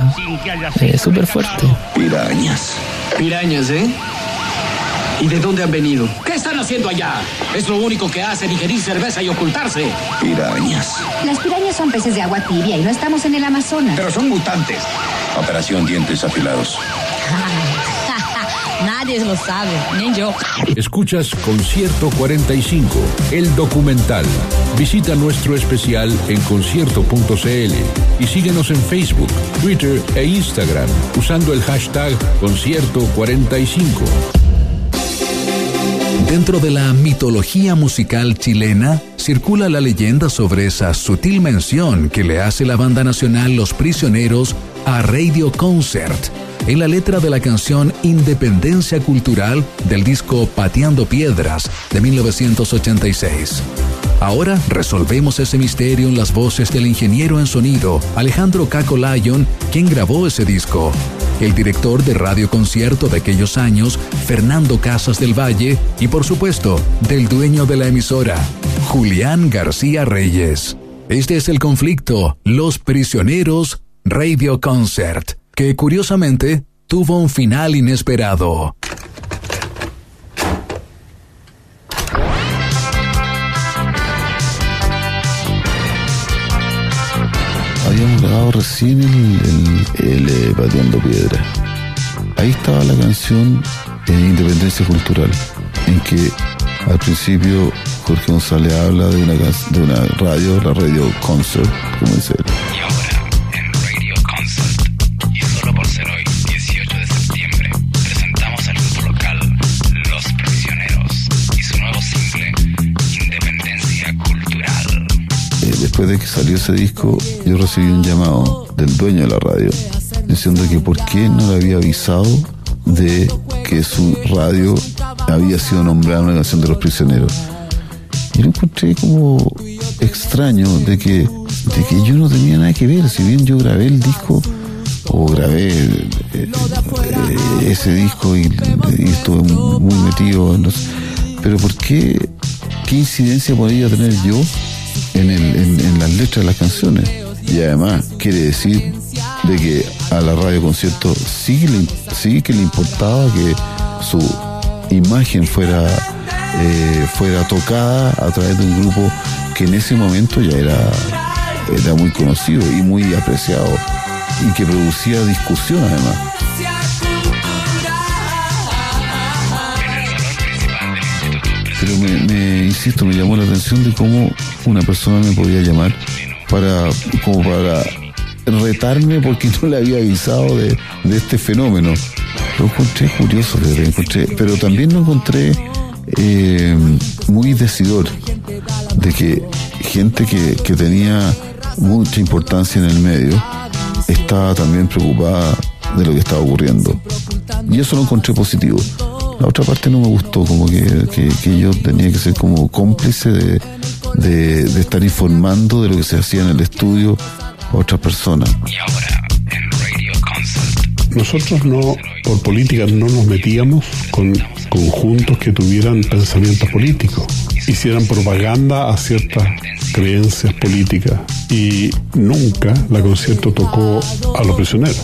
es súper fuerte. Pirañas. Pirañas, ¿eh? ¿Y de dónde han venido? ¿Qué están haciendo allá? Es lo único que hacen, ingerir cerveza y ocultarse. Pirañas. Las pirañas son peces de agua tibia y no estamos en el Amazonas. Pero son mutantes. Operación Dientes Afilados. Nadie lo sabe, ni yo. Escuchas Concierto 45, el documental. Visita nuestro especial en concierto.cl y síguenos en Facebook, Twitter e Instagram usando el hashtag Concierto 45. Dentro de la mitología musical chilena circula la leyenda sobre esa sutil mención que le hace la banda nacional Los Prisioneros a Radio Concert en la letra de la canción Independencia Cultural del disco Pateando Piedras de 1986. Ahora resolvemos ese misterio en las voces del ingeniero en sonido Alejandro Caco Lyon, quien grabó ese disco, el director de Radio Concierto de aquellos años, Fernando Casas del Valle, y por supuesto, del dueño de la emisora, Julián García Reyes. Este es el conflicto, Los Prisioneros Radio Concert, que curiosamente tuvo un final inesperado. Habíamos grabado recién el, el, el, eh, Pateando Piedra. Ahí estaba la canción eh, Independencia Cultural, en que al principio Jorge González habla de una, de una radio, la radio Concert, como dice él. Salió ese disco, yo recibí un llamado del dueño de la radio diciendo que por qué no le había avisado de que su radio había sido nombrada una canción de los prisioneros. Y lo encontré como extraño de que, de que yo no tenía nada que ver, si bien yo grabé el disco o grabé eh, eh, ese disco y, estuve muy metido, en los- pero ¿por qué, qué incidencia podría tener yo en, el- en- las letras de las canciones? Y además quiere decir de que a la radio concierto sí, que le, importaba que su imagen fuera, eh, fuera tocada a través de un grupo que en ese momento ya era, era muy conocido y muy apreciado y que producía discusión además. Insisto, me llamó la atención de cómo una persona me podía llamar para, como para retarme porque no le había avisado de, de este fenómeno. Lo encontré curioso, pero también lo encontré eh, muy decidor de que gente que, que tenía mucha importancia en el medio estaba también preocupada de lo que estaba ocurriendo. Y eso lo encontré positivo. La otra parte no me gustó, como que, que- que yo tenía que ser como cómplice de, de- de estar informando de lo que se hacía en el estudio a otras personas. Y ahora, nosotros no, por política, no nos metíamos con conjuntos que tuvieran pensamientos políticos, hicieran propaganda a ciertas creencias políticas y nunca la concierto tocó a los prisioneros.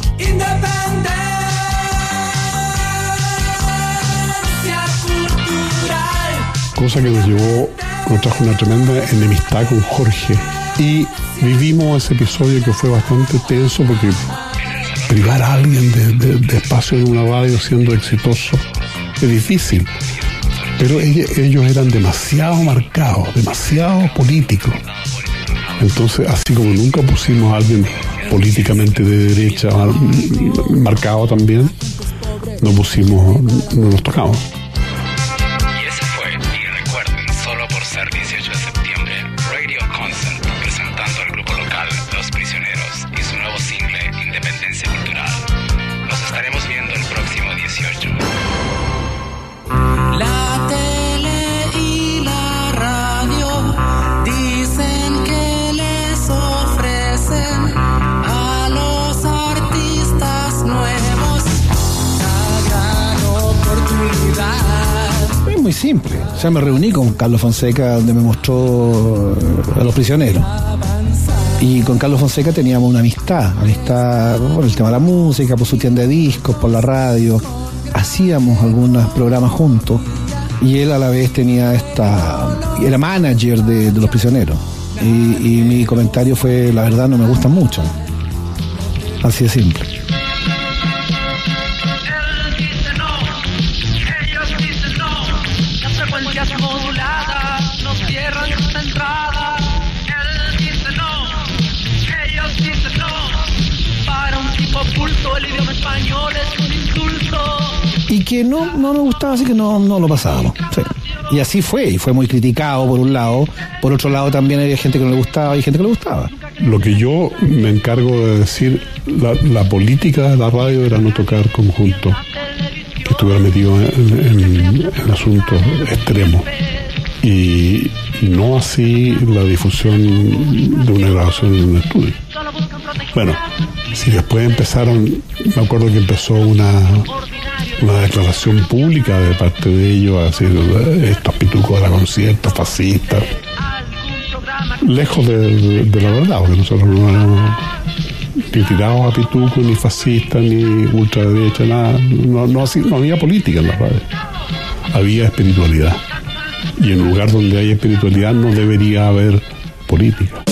Cosa que nos llevó, nos trajo una tremenda enemistad con Jorge y vivimos ese episodio que fue bastante tenso porque privar a alguien de, espacio en una radio siendo exitoso es difícil. Pero ellos, ellos eran demasiado marcados, demasiado políticos. Entonces, así como nunca pusimos a alguien políticamente de derecha marcado también, no pusimos, no nos tocamos. Simple. Sea, me reuní con Carlos Fonseca donde me mostró eh, a los prisioneros. Y con Carlos Fonseca teníamos una amistad, amistad por el tema de la música, por su tienda de discos, por la radio. Hacíamos algunos programas juntos y él a la vez tenía esta. era manager de, los prisioneros. Y, y mi comentario fue: la verdad, no me gusta mucho. Así de simple. Que no, no me gustaba, así que no, no lo pasábamos. Y así fue, y fue muy criticado por un lado. Por otro lado también había gente que no le gustaba y gente que le gustaba. Lo que yo me encargo de decir, la, política de la radio era no tocar conjuntos que en, en- en asuntos extremos. Y, y no así la difusión de una grabación en un estudio. Bueno, si después empezaron, me acuerdo que empezó una, una declaración pública de parte de ellos, a decir "Eh, estos pitucos de la concierto, fascistas. Lejos de, la verdad, porque nosotros no éramos ni tirados a pituco, ni fascistas, ni ultraderecha, nada. No, no había política en la radio. Había espiritualidad. Y en un lugar donde hay espiritualidad no debería haber política.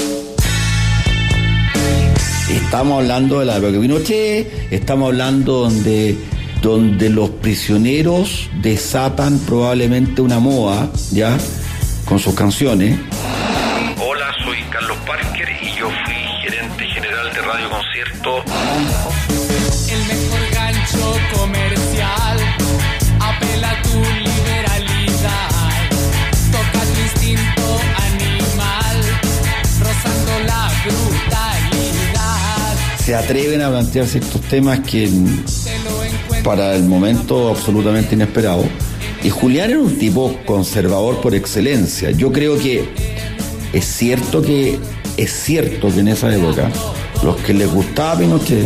Estamos hablando de la época de Pinochet, estamos hablando donde, donde los prisioneros desatan probablemente una moda, ¿ya? Con sus canciones. Hola, soy Carlos Parker y yo fui gerente general de Radio Concierto. El mejor gancho comercial apela a tu liberalidad. Toca tu instinto animal, rozando la brutalidad. Se atreven a plantear ciertos temas que para el momento absolutamente inesperado. Y Julián era un tipo conservador por excelencia. Yo creo que es cierto que es cierto que en esa época los que les gustaba Pinochet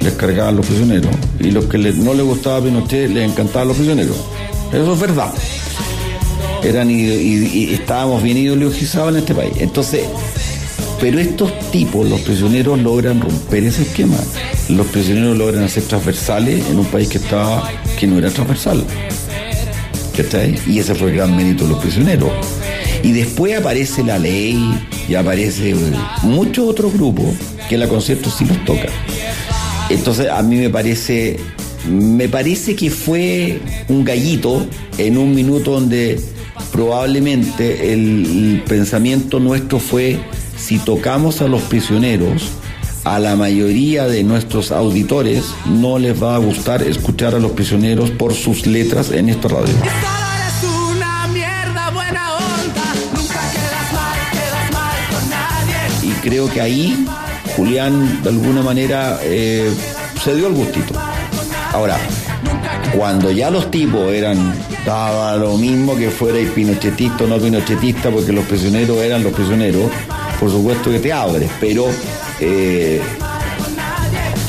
les cargaban los prisioneros y los que no les gustaba Pinochet les encantaban los prisioneros. Eso es verdad. Eran ide- y, y estábamos bien ideologizados en este país. Entonces, pero estos tipos, los prisioneros, logran romper ese esquema. Los prisioneros logran ser transversales en un país que estaba, que no era transversal. ¿Cachai? Y ese fue el gran mérito de los prisioneros. Y después aparece la ley y aparece eh, muchos otros grupos que la concierto sí los toca. Entonces a mí me parece, me parece que fue un gallito en un minuto donde probablemente el pensamiento nuestro fue si tocamos a los prisioneros, a la mayoría de nuestros auditores no les va a gustar escuchar a los prisioneros por sus letras en esta radio. Y creo que ahí Julián de alguna manera eh, se dio el gustito. Ahora, cuando ya los tipos eran, daba lo mismo que fuera el pinochetista o no pinochetista, porque los prisioneros eran los prisioneros, por supuesto que te abres, pero eh,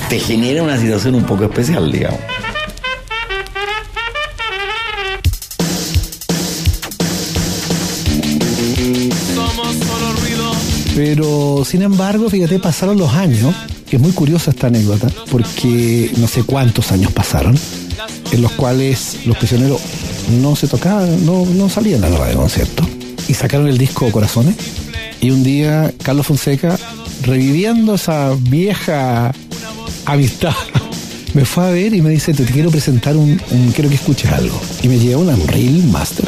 te genera una situación un poco especial, digamos. Pero, sin embargo, fíjate, pasaron los años, que es muy curiosa esta anécdota, porque no sé cuántos años pasaron, en los cuales los prisioneros no se tocaban, no, no salían a la radio concierto. Y sacaron el disco Corazones. Y un día Carlos Fonseca, reviviendo esa vieja amistad, me fue a ver y me dice, te quiero presentar un, un- quiero que escuches algo. Y me lleva una Reel Master.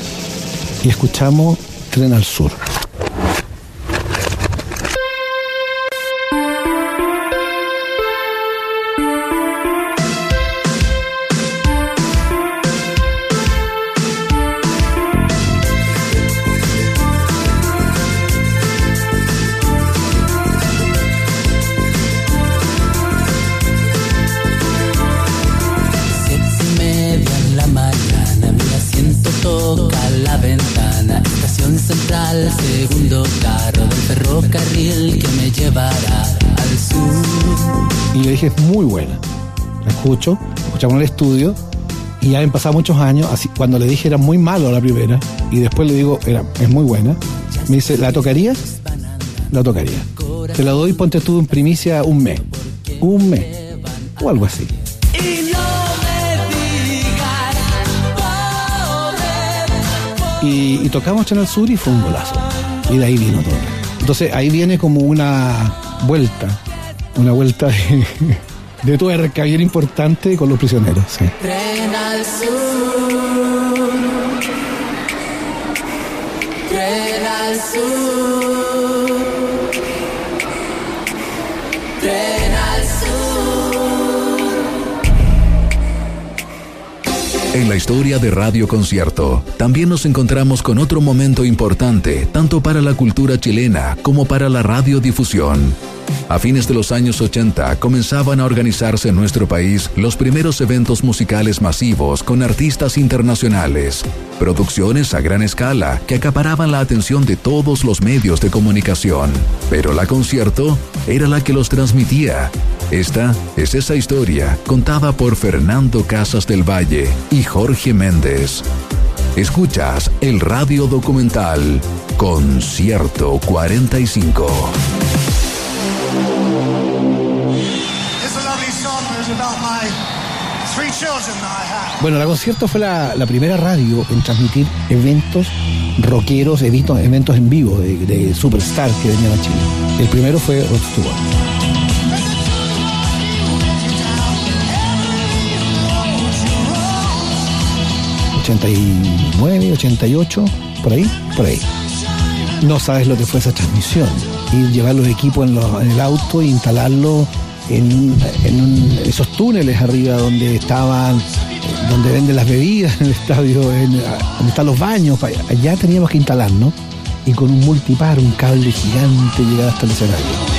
Y escuchamos Tren al Sur. Escucho, escuchamos en el estudio y ya han pasado muchos años. Así, cuando le dije era muy malo la primera y después le digo, era, es muy buena. Me dice, ¿la tocarías? La tocaría. Te la doy, ponte tú en primicia un mes. Un mes. O algo así. Y, y tocamos Channel Sur y fue un golazo. Y de ahí vino todo. Entonces ahí viene como una vuelta, una vuelta de, de tuerca bien importante con los prisioneros. sí. Tren al sur. Tren al sur. Tren al sur. En la historia de Radio Concierto, también nos encontramos con otro momento importante, tanto para la cultura chilena como para la radiodifusión. A fines de los años 80 comenzaban a organizarse en nuestro país los primeros eventos musicales masivos con artistas internacionales, producciones a gran escala que acaparaban la atención de todos los medios de comunicación. Pero la concierto era la que los transmitía. Esta es esa historia contada por Fernando Casas del Valle y Jorge Méndez. Escuchas el radio documental Concierto 45. Bueno, la concierto fue la, primera radio en transmitir eventos rockeros, eventos, eventos en vivo de, de superstars que venían a Chile. El primero fue Rod Stewart. 89, 88, por ahí, por ahí. No sabes lo que fue esa transmisión. Ir llevar los equipos en, en el auto e instalarlo en, esos túneles arriba donde estaban, donde venden las bebidas en el estadio, en- donde están los baños. Allá teníamos que instalarnos y con un multipar, un cable gigante llegar hasta el escenario.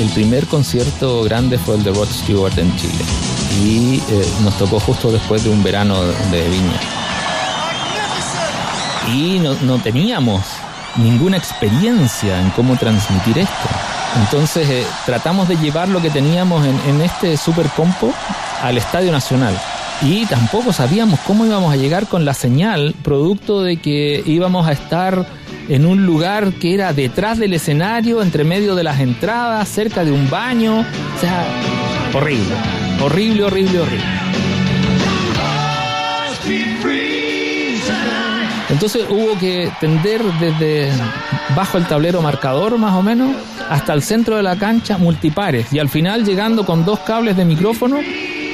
El primer concierto grande fue el de Rod Stewart en Chile. Y eh, nos tocó justo después de un verano de viña. Y no, teníamos ninguna experiencia en cómo transmitir esto. Entonces eh, tratamos de llevar lo que teníamos en, en este super compo al Estadio Nacional. Y tampoco sabíamos cómo íbamos a llegar con la señal, producto de que íbamos a estar en un lugar que era detrás del escenario, entre medio de las entradas, cerca de un baño. O sea, horrible, horrible, horrible, horrible. Entonces hubo que tender desde bajo el tablero marcador más o menos hasta el centro de la cancha multipares y al final llegando con dos cables de micrófono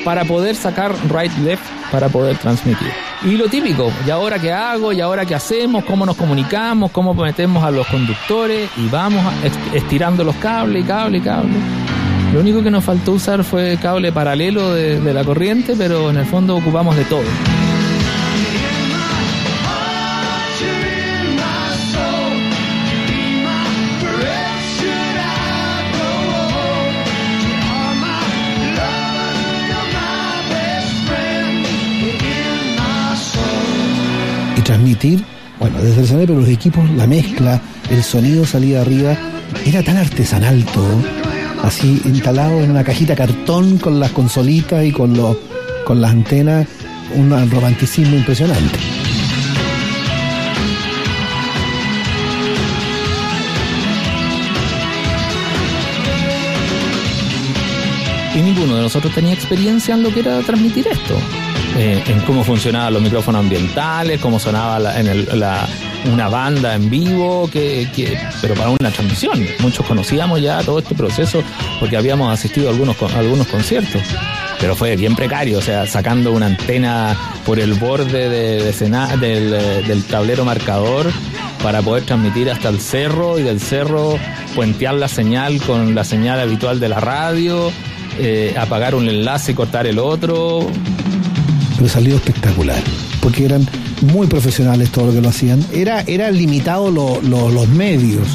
para poder sacar right left para poder transmitir. Y lo típico, ¿y ahora qué hago? ¿Y ahora qué hacemos? ¿Cómo nos comunicamos? ¿Cómo metemos a los conductores? Y vamos est- estirando los cables cable cable. Lo único que nos faltó usar fue cable paralelo de, de la corriente, pero en el fondo ocupamos de todo. Transmitir, bueno, desde el escenario, pero los equipos, la mezcla, el sonido salía arriba, era tan artesanal todo, así instalado en una cajita cartón con las consolitas y con, los, con las antenas, un romanticismo impresionante. y ninguno de nosotros tenía experiencia en lo que era transmitir esto. Eh, en cómo funcionaban los micrófonos ambientales, cómo sonaba en la- una banda en vivo, que, pero para una transmisión. Muchos conocíamos ya todo este proceso porque habíamos asistido a algunos, a algunos conciertos. Pero fue bien precario, o sea, sacando una antena por el borde de- del tablero marcador para poder transmitir hasta el cerro y del cerro puentear la señal con la señal habitual de la radio, eh, apagar un enlace y cortar el otro. Pero salió espectacular, porque eran muy profesionales todo lo que lo hacían. Era, era limitado lo- lo- los medios,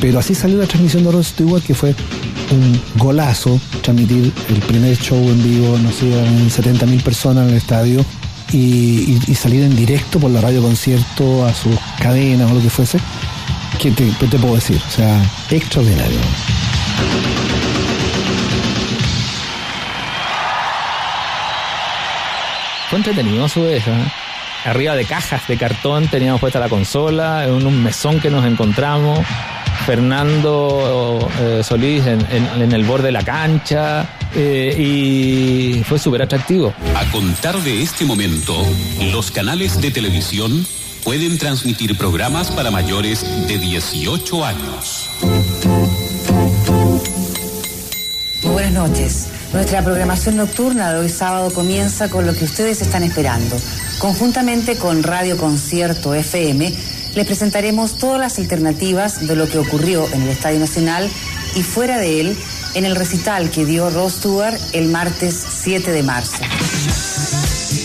pero así salió la transmisión de Stewart, que fue un golazo transmitir el primer show en vivo, no sé, eran 70 mil personas en el estadio, y, salir en directo por la radio concierto a sus cadenas o lo que fuese. ¿Qué te, te puedo decir? O sea, extraordinario. Fue entretenido a su vez. ¿eh? Arriba de cajas de cartón teníamos puesta la consola, en un mesón que nos encontramos. Fernando eh, Solís en, en- en el borde de la cancha eh, y fue súper atractivo. A contar de este momento, los canales de televisión pueden transmitir programas para mayores de 18 años. Muy buenas noches. Nuestra programación nocturna de hoy sábado comienza con lo que ustedes están esperando. Conjuntamente con Radio Concierto FM, les presentaremos todas las alternativas de lo que ocurrió en el Estadio Nacional y fuera de él en el recital que dio Ross Stewart el martes 7 de marzo.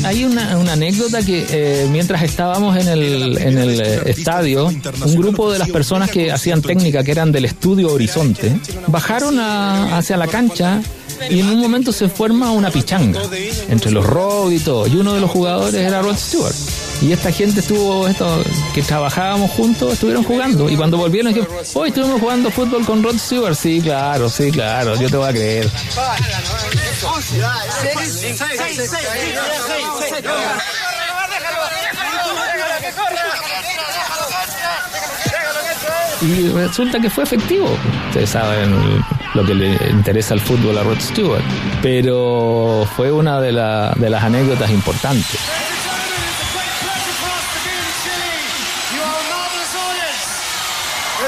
Hay una, anécdota que eh, mientras estábamos en el, en el eh, estadio, un grupo de las personas que hacían técnica, que eran del estudio Horizonte, bajaron a- hacia la cancha y en un momento se forma una pichanga entre los rock y todo. Y uno de los jugadores era Rod Stewart. Y esta gente estuvo, esto, que trabajábamos juntos, estuvieron jugando. Y cuando volvieron, dijeron, hoy estuvimos jugando fútbol con Rod Stewart. Sí, claro, sí, claro, yo te voy a creer. Y resulta que fue efectivo. Ustedes saben lo que le interesa al fútbol a Rod Stewart. Pero fue una de, la- de las anécdotas importantes.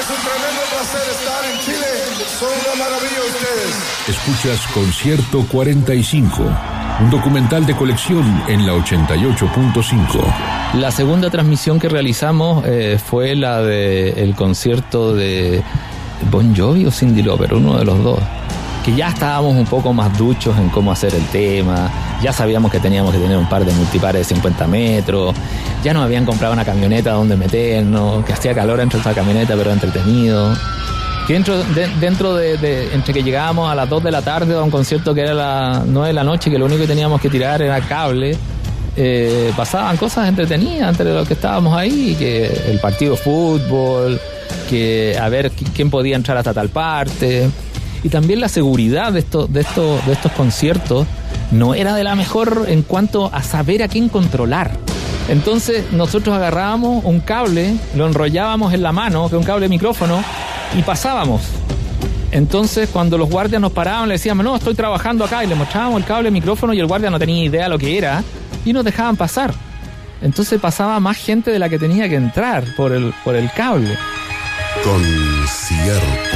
Es un tremendo placer estar en Chile. Son una maravilla ustedes. Escuchas Concierto 45, un documental de colección en la 88.5. La segunda transmisión que realizamos eh, fue la del concierto de Bon Jovi o Cindy Lauper, uno de los dos. Que ya estábamos un poco más duchos en cómo hacer el tema, ya sabíamos que teníamos que tener un par de multipares de 50 metros, ya nos habían comprado una camioneta donde meternos, que hacía calor dentro de esa camioneta, pero entretenido. Que dentro, de, dentro de, entre que llegábamos a las 2 de la tarde a un concierto que era las 9 de la noche, que lo único que teníamos que tirar era cable, eh, pasaban cosas entretenidas entre los que estábamos ahí, que el partido de fútbol, que a ver qui- quién podía entrar hasta tal parte. Y también la seguridad de estos, de de estos conciertos no era de la mejor en cuanto a saber a quién controlar. Entonces nosotros agarrábamos un cable, lo enrollábamos en la mano, que un cable de micrófono, y pasábamos. Entonces, cuando los guardias nos paraban, le decíamos, no, estoy trabajando acá, y le mostrábamos el cable micrófono y el guardia no tenía idea lo que era, y nos dejaban pasar. Entonces pasaba más gente de la que tenía que entrar por el, por el cable. Concierto.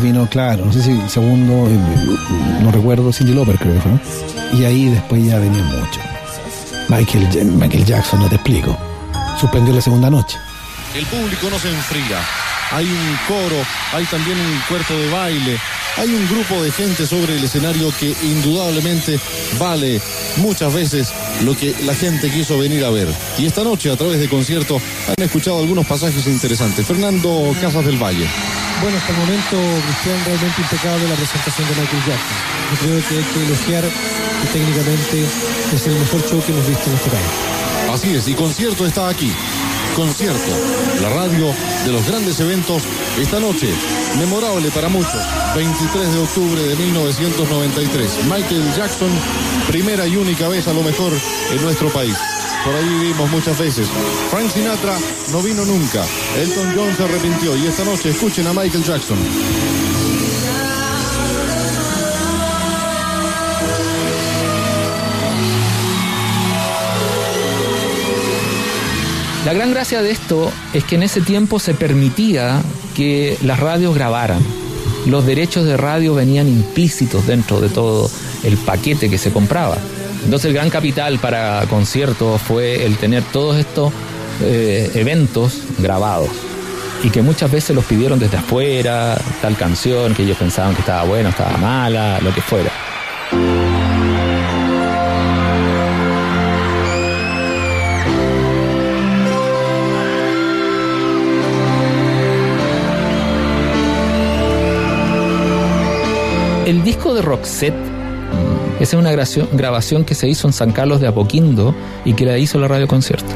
Vino, claro, no sé si el segundo, eh, no recuerdo, Cindy Lauper creo que. Y ahí después ya venía mucho. Michael Jackson, no te explico. Suspendió la segunda noche. El público no se enfría. Hay un coro, hay también un cuerpo de baile, hay un grupo de gente sobre el escenario que indudablemente vale muchas veces lo que la gente quiso venir a ver. Y esta noche, a través de concierto, han escuchado algunos pasajes interesantes. Fernando Casas del Valle. Bueno, hasta el momento, Cristian, realmente impecable la presentación de Michael Jackson. Yo creo que hay que elogiar que técnicamente es el mejor show que hemos visto en este país. Así es, y concierto está aquí. Concierto, la radio de los grandes eventos esta noche, memorable para muchos, 23 de octubre de 1993. Michael Jackson, primera y única vez a lo mejor en nuestro país. Por ahí vivimos muchas veces. Frank Sinatra no vino nunca. Elton John se arrepintió y esta noche escuchen a Michael Jackson. La gran gracia de esto es que en ese tiempo se permitía que las radios grabaran. Los derechos de radio venían implícitos dentro de todo el paquete que se compraba. Entonces el gran capital para conciertos fue el tener todos estos eh, eventos grabados y que muchas veces los pidieron desde afuera, tal canción que ellos pensaban que estaba buena, estaba mala, lo que fuera. El disco de Roxette, esa es una grabación, que se hizo en San Carlos de Apoquindo y que la hizo la Radio Concierto.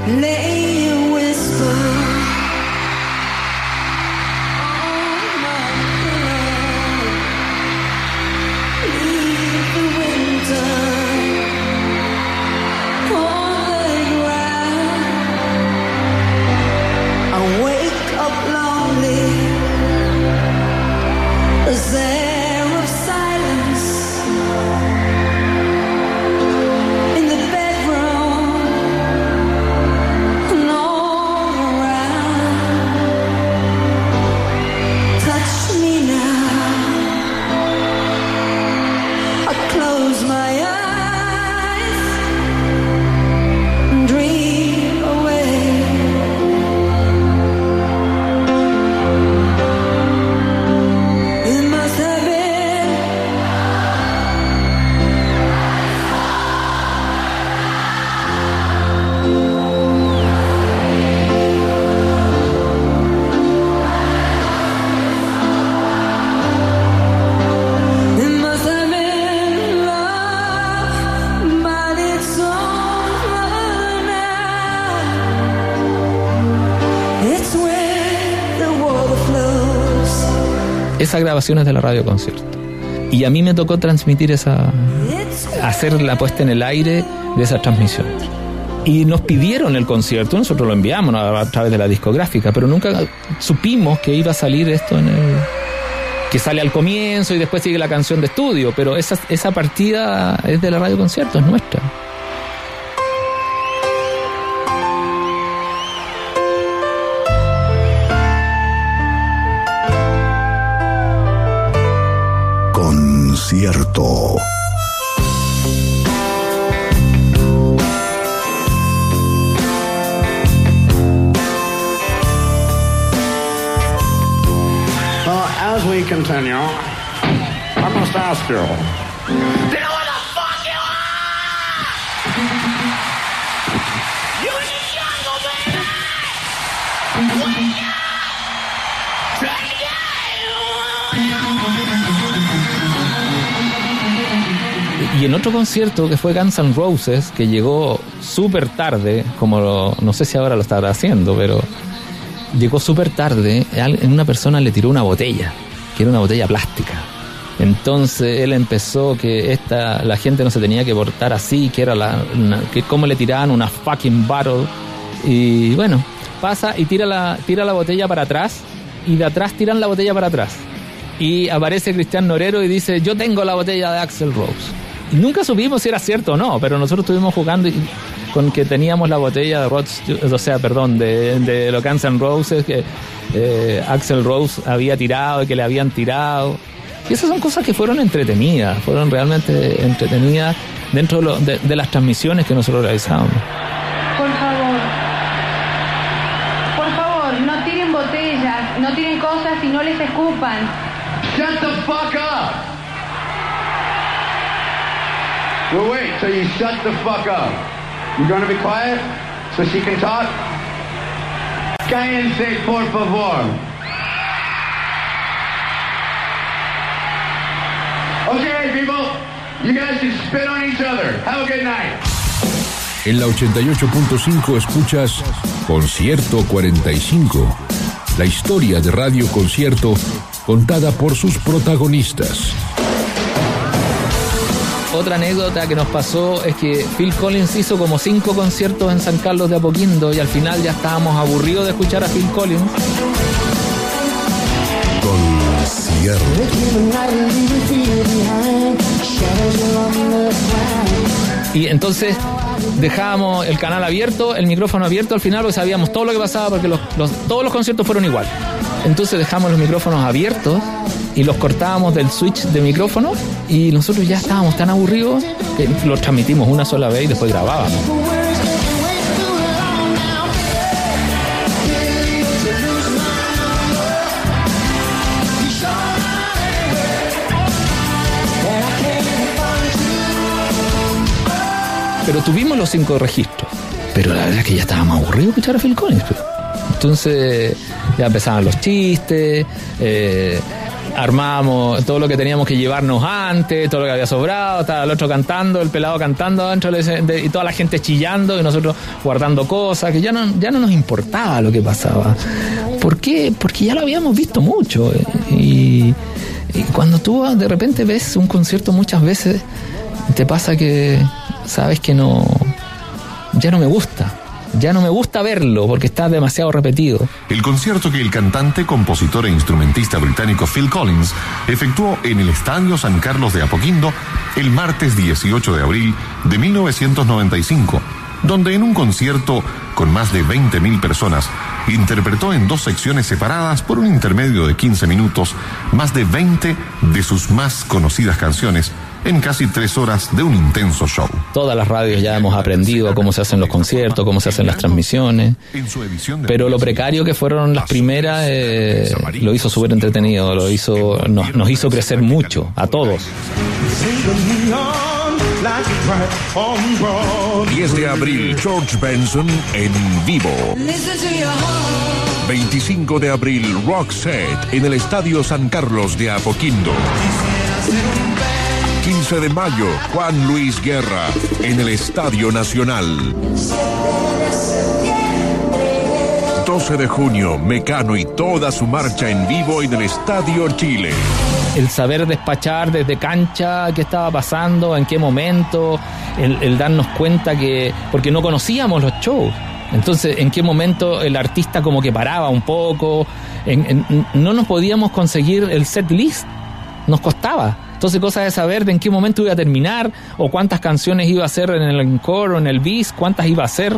Flows. Esa grabación es de la Radio Concierto. Y a mí me tocó transmitir esa, hacer la puesta en el aire de esa transmisión. Y nos pidieron el concierto, nosotros lo enviamos a, a través de la discográfica, pero nunca supimos que iba a salir esto en el, que sale al comienzo y después sigue la canción de estudio, pero esa, esa partida es de la radio concierto, es nuestra. Concierto que fue Guns N' Roses, que llegó súper tarde, como lo- no sé si ahora lo estará haciendo, pero llegó súper tarde, al- una persona le tiró una botella, que era una botella plástica. Entonces él empezó que esta, la gente no se tenía que portar así, que era la, una- que cómo le tiraban una fucking bottle. Y bueno, pasa y tira la, tira la botella para atrás, y de atrás tiran la botella para atrás. Y aparece Cristian Norero y dice, yo tengo la botella de Axel Rose. Nunca supimos si era cierto o no, pero nosotros estuvimos jugando y con que teníamos la botella de Rod o sea, perdón, de, de los Guns N' Roses que eh, Axel Rose había tirado y que le habían tirado. Y esas son cosas que fueron entretenidas, fueron realmente entretenidas dentro de, lo- de- de las transmisiones que nosotros realizábamos. Por favor. Por favor, no tiren botellas, no tiren cosas y no les escupan. Shut the fuck up! We'll wait till you shut the fuck up. You're gonna be quiet so she can talk? Cállense, por favor. Okay, people, you guys can spit on each other. Have a good night. En la 88.5 escuchas Concierto 45, la historia de Radio Concierto contada por sus protagonistas. Otra anécdota que nos pasó es que Phil Collins hizo como cinco conciertos en San Carlos de Apoquindo y al final ya estábamos aburridos de escuchar a Phil Collins. Y entonces dejábamos el canal abierto, el micrófono abierto al final, porque sabíamos todo lo que pasaba, porque todos los conciertos fueron igual. Entonces dejamos los micrófonos abiertos y los cortábamos del switch de micrófono y nosotros ya estábamos tan aburridos que los transmitimos una sola vez y después grabábamos. Pero tuvimos los cinco registros. Pero la verdad es que ya estábamos aburridos escuchar a Phil pues. Entonces ya empezaban los chistes, eh, armábamos todo lo que teníamos que llevarnos antes, todo lo que había sobrado, estaba el otro cantando, el pelado cantando dentro del escen- de- y toda la gente chillando y nosotros guardando cosas, que ya no, ya no nos importaba lo que pasaba. ¿Por qué? Porque ya lo habíamos visto mucho. eh, Y, y cuando tú de repente ves un concierto muchas veces, te pasa que sabes que no, ya no me gusta. Ya no me gusta verlo porque está demasiado repetido. El concierto que el cantante, compositor e instrumentista británico Phil Collins efectuó en el Estadio San Carlos de Apoquindo el martes 18 de abril de 1995, donde en un concierto con más de 20.000 personas interpretó en dos secciones separadas por un intermedio de 15 minutos más de 20 de sus más conocidas canciones en casi tres horas de un intenso show. Todas las radios ya hemos aprendido cómo se hacen los conciertos, cómo se hacen las transmisiones. Pero lo precario que fueron las primeras eh, lo hizo súper entretenido, lo hizo, nos, nos hizo crecer mucho, a todos. 10 de abril, George Benson en vivo. 25 de abril, Roxette en el Estadio San Carlos de Apoquindo. 15 de mayo, Juan Luis Guerra en el Estadio Nacional. 12 de junio, Mecano y toda su marcha en vivo en el Estadio Chile. el saber despachar desde cancha qué estaba pasando, en qué momento, el, el darnos cuenta que, porque no conocíamos los shows. Entonces, en qué momento el artista como que paraba un poco, no nos podíamos conseguir el set list, nos costaba. Entonces, cosa de saber de en qué momento iba a terminar, o cuántas canciones iba a hacer en el encore o en el bis, cuántas iba a hacer,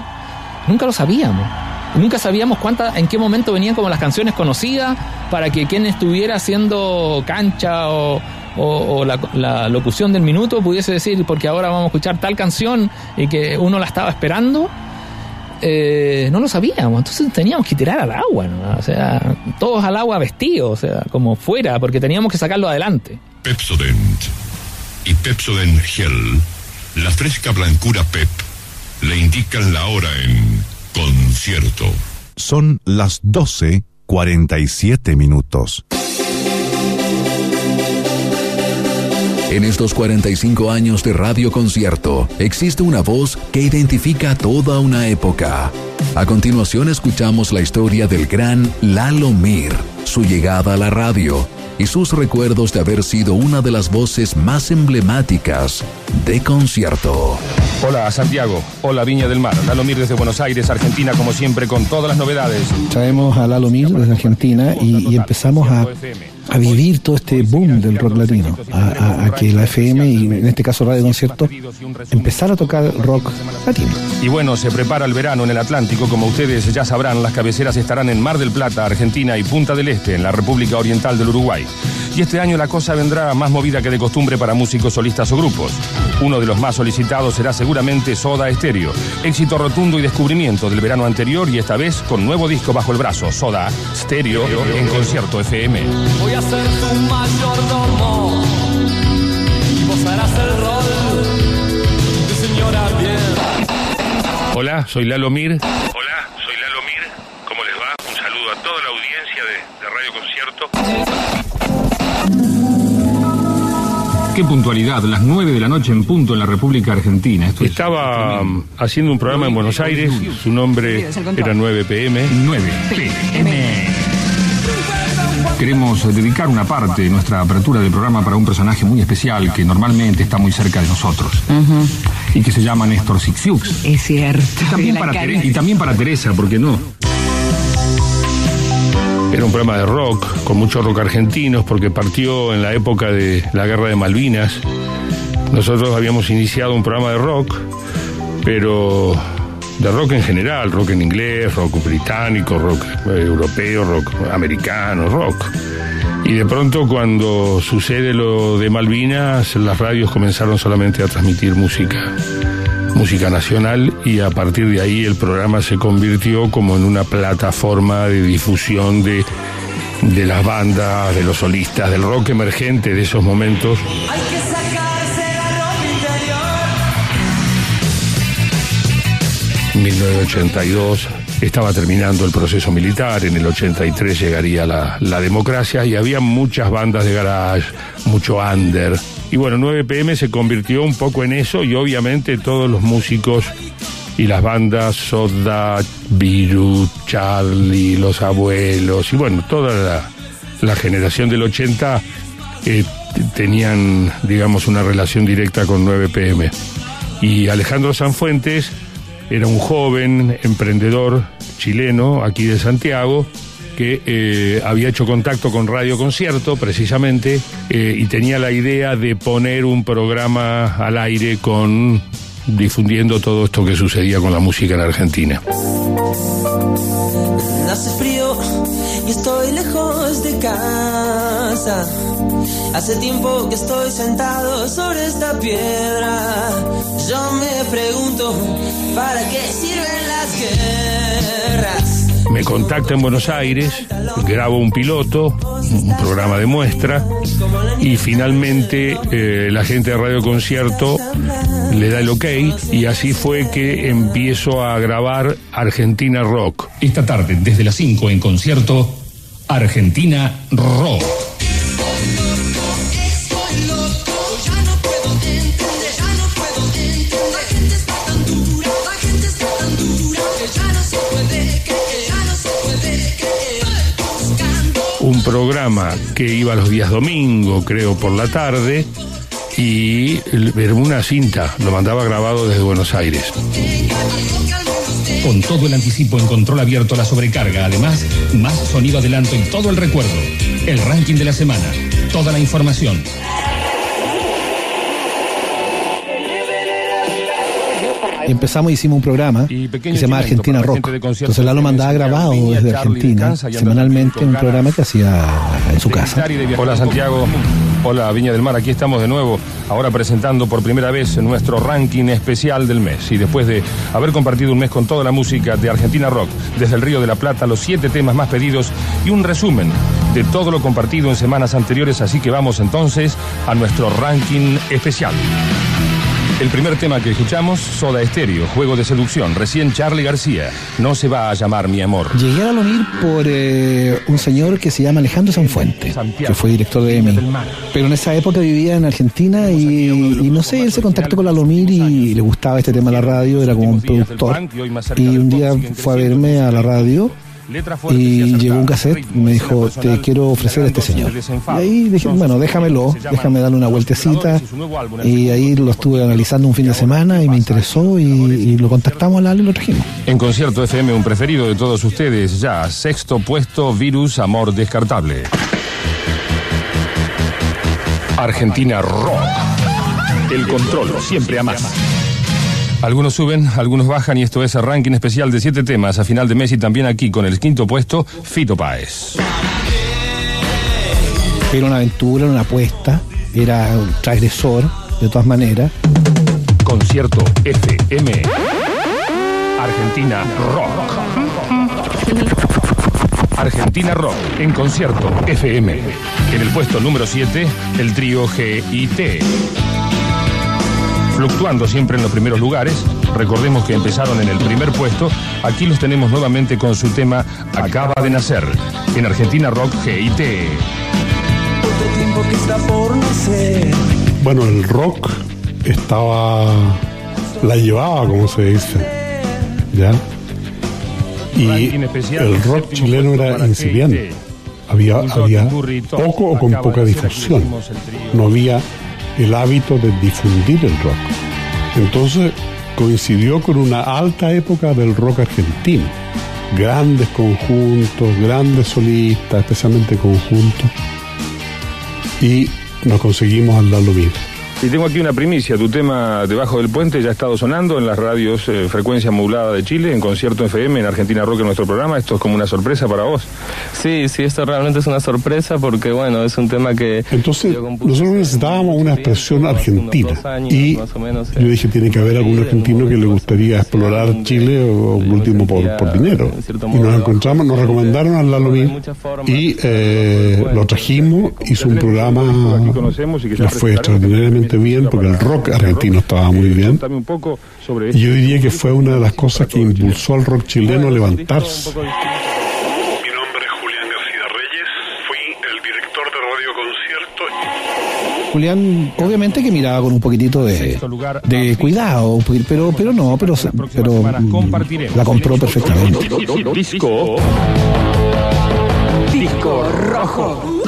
nunca lo sabíamos. Nunca sabíamos cuántas, en qué momento venían como las canciones conocidas para que quien estuviera haciendo cancha o la, la locución del minuto pudiese decir, porque ahora vamos a escuchar tal canción y que uno la estaba esperando. eh, no lo sabíamos, entonces teníamos que tirar al agua, ¿no? o sea, todos al agua vestidos, o sea, como fuera, porque teníamos que sacarlo adelante. Pepsodent y Pepsodent Gel, la fresca blancura Pep, le indican la hora en concierto. Son las 12.47 minutos. En estos 45 años de radio concierto, existe una voz que identifica toda una época. A continuación escuchamos la historia del gran Lalo Mir, su llegada a la radio y sus recuerdos de haber sido una de las voces más emblemáticas de concierto. Hola Santiago, hola Viña del Mar, Lalo Mir desde Buenos Aires, Argentina, como siempre, con todas las novedades. Traemos a Lalo Mir desde Argentina y, y empezamos a, a vivir todo este boom del rock latino, a, a- a que la FM y en este caso Radio Concierto empezara a tocar rock latino. Y bueno, se prepara el verano en el Atlántico. Como ustedes ya sabrán, las cabeceras estarán en Mar del Plata, Argentina y Punta del Este, en la República Oriental del Uruguay. Y este año la cosa vendrá más movida que de costumbre para músicos solistas o grupos. Uno de los más solicitados será seguramente Soda Stereo. Éxito rotundo y descubrimiento del verano anterior y esta vez con nuevo disco bajo el brazo. Soda Stereo en concierto FM. A ser tu mayordomo y vos harás el rol de señora bien. Hola, soy Lalo Mir. Hola, soy Lalo Mir. ¿Cómo les va? Un saludo a toda la audiencia de, de Radio Concierto. Qué puntualidad, las 9 de la noche en punto en la República Argentina. Estaba um, haciendo un programa en Buenos Aires, su nombre era 9 PM. 9 PM. Queremos dedicar una parte de nuestra apertura del programa para un personaje muy especial que normalmente está muy cerca de nosotros y que se llama Néstor Sixiux. Es cierto. Y también, para cara. Tere- y también para Teresa, ¿por qué no? Era un programa de rock, con mucho rock argentinos, porque partió en la época de la guerra de Malvinas. Nosotros habíamos iniciado un programa de rock, pero de rock en general, rock en inglés, rock británico, rock eh, europeo, rock americano, rock. Y de pronto cuando sucede lo de Malvinas, las radios comenzaron solamente a transmitir música música nacional y a partir de ahí el programa se convirtió como en una plataforma de difusión de, de las bandas, de los solistas, del rock emergente de esos momentos. 1982 estaba terminando el proceso militar, en el 83 llegaría la, democracia y había muchas bandas de garage, mucho under. Y bueno, 9 PM se convirtió un poco en eso y obviamente todos los músicos y las bandas Soda, Virus, Charlie, Los Abuelos y bueno, toda la, generación del 80 eh, tenían, digamos, una relación directa con 9 PM. Y Alejandro Sanfuentes era un joven emprendedor chileno aquí de Santiago que eh, había hecho contacto con Radio Concierto precisamente eh, y tenía la idea de poner un programa al aire con difundiendo todo esto que sucedía con la música en Argentina. Hace frío y estoy lejos de casa. Hace tiempo que estoy sentado sobre esta piedra. Yo me pregunto, ¿para qué sirven las guerras? Me contacta en Buenos Aires, grabo un piloto, un programa de muestra, y finalmente eh, la gente de Radio Concierto le da el ok, y así fue que empiezo a grabar Argentina Rock. Esta tarde, desde las 5 en concierto, Argentina Rock. Programa que iba los días domingo, creo, por la tarde, y era una cinta, lo mandaba grabado desde Buenos Aires. Con todo el anticipo en control abierto la sobrecarga, además, más sonido adelanto y todo el recuerdo. El ranking de la semana, toda la información. Empezamos y hicimos un programa que se llama Argentina Rock. Entonces Lalo mandaba grabado desde Argentina semanalmente un programa que hacía en su casa. Hola Santiago, hola Viña del Mar, aquí estamos de nuevo, ahora presentando por primera vez nuestro ranking especial del mes. Y después de haber compartido un mes con toda la música de Argentina Rock, desde el Río de la Plata, los siete temas más pedidos y un resumen de todo lo compartido en semanas anteriores, así que vamos entonces a nuestro ranking especial. El primer tema que escuchamos, Soda Estéreo, Juego de Seducción, recién Charlie García, No se va a llamar mi amor. Llegué a Alomir por eh, un señor que se llama Alejandro Sanfuente, que fue director de EMI. Pero en esa época vivía en Argentina y, no sé, él se contactó con Alomir y le gustaba este tema de la radio, era como un productor. Y un día fue a verme a la radio y llevó un cassette y me dijo, te quiero ofrecer a este señor. Y ahí dije, bueno, déjamelo, déjame darle una vueltecita. Y ahí lo estuve analizando un fin de semana y me interesó y, y lo contactamos a Lalo y lo trajimos. En concierto FM, un preferido de todos ustedes, ya, sexto puesto, Virus, Amor Descartable. Argentina Rock. El control siempre a más. Algunos suben, algunos bajan y esto es el ranking especial de siete temas a final de mes y también aquí con el quinto puesto, Fito Páez. Era una aventura, una apuesta, era un transgresor, de todas maneras. Concierto FM. Argentina Rock. Argentina Rock en concierto FM. En el puesto número 7, el trío GIT. Fluctuando siempre en los primeros lugares, recordemos que empezaron en el primer puesto, aquí los tenemos nuevamente con su tema Acaba de nacer, en Argentina Rock GIT. Bueno, el rock estaba. la llevaba, como se dice. ¿Ya? Y el rock chileno era incipiente. Había, había poco o con poca difusión. No había el hábito de difundir el rock. Entonces coincidió con una alta época del rock argentino. Grandes conjuntos, grandes solistas, especialmente conjuntos. Y nos conseguimos al Lalo Mir. Y tengo aquí una primicia, tu tema Debajo del Puente ya ha estado sonando en las radios eh, Frecuencia Modulada de Chile, en Concierto FM, en Argentina Rock en nuestro programa. Esto es como una sorpresa para vos. Sí, sí, esto realmente es una sorpresa porque, bueno, es un tema que... Entonces, nosotros necesitábamos una expresión argentina. y yo dije, tiene que haber algún argentino que le gustaría explorar Chile o último por, por dinero. Y nos encontramos, nos recomendaron al Lalo Mir y eh, lo trajimos, hizo un programa, nos fue extraordinariamente bien porque el rock argentino estaba muy bien. Y yo diría que fue una de las cosas que impulsó al rock chileno a levantarse. Julián, obviamente que miraba con un poquitito de, de cuidado, pero, pero no, pero, pero mm, la compró perfectamente. Disco. Disco rojo.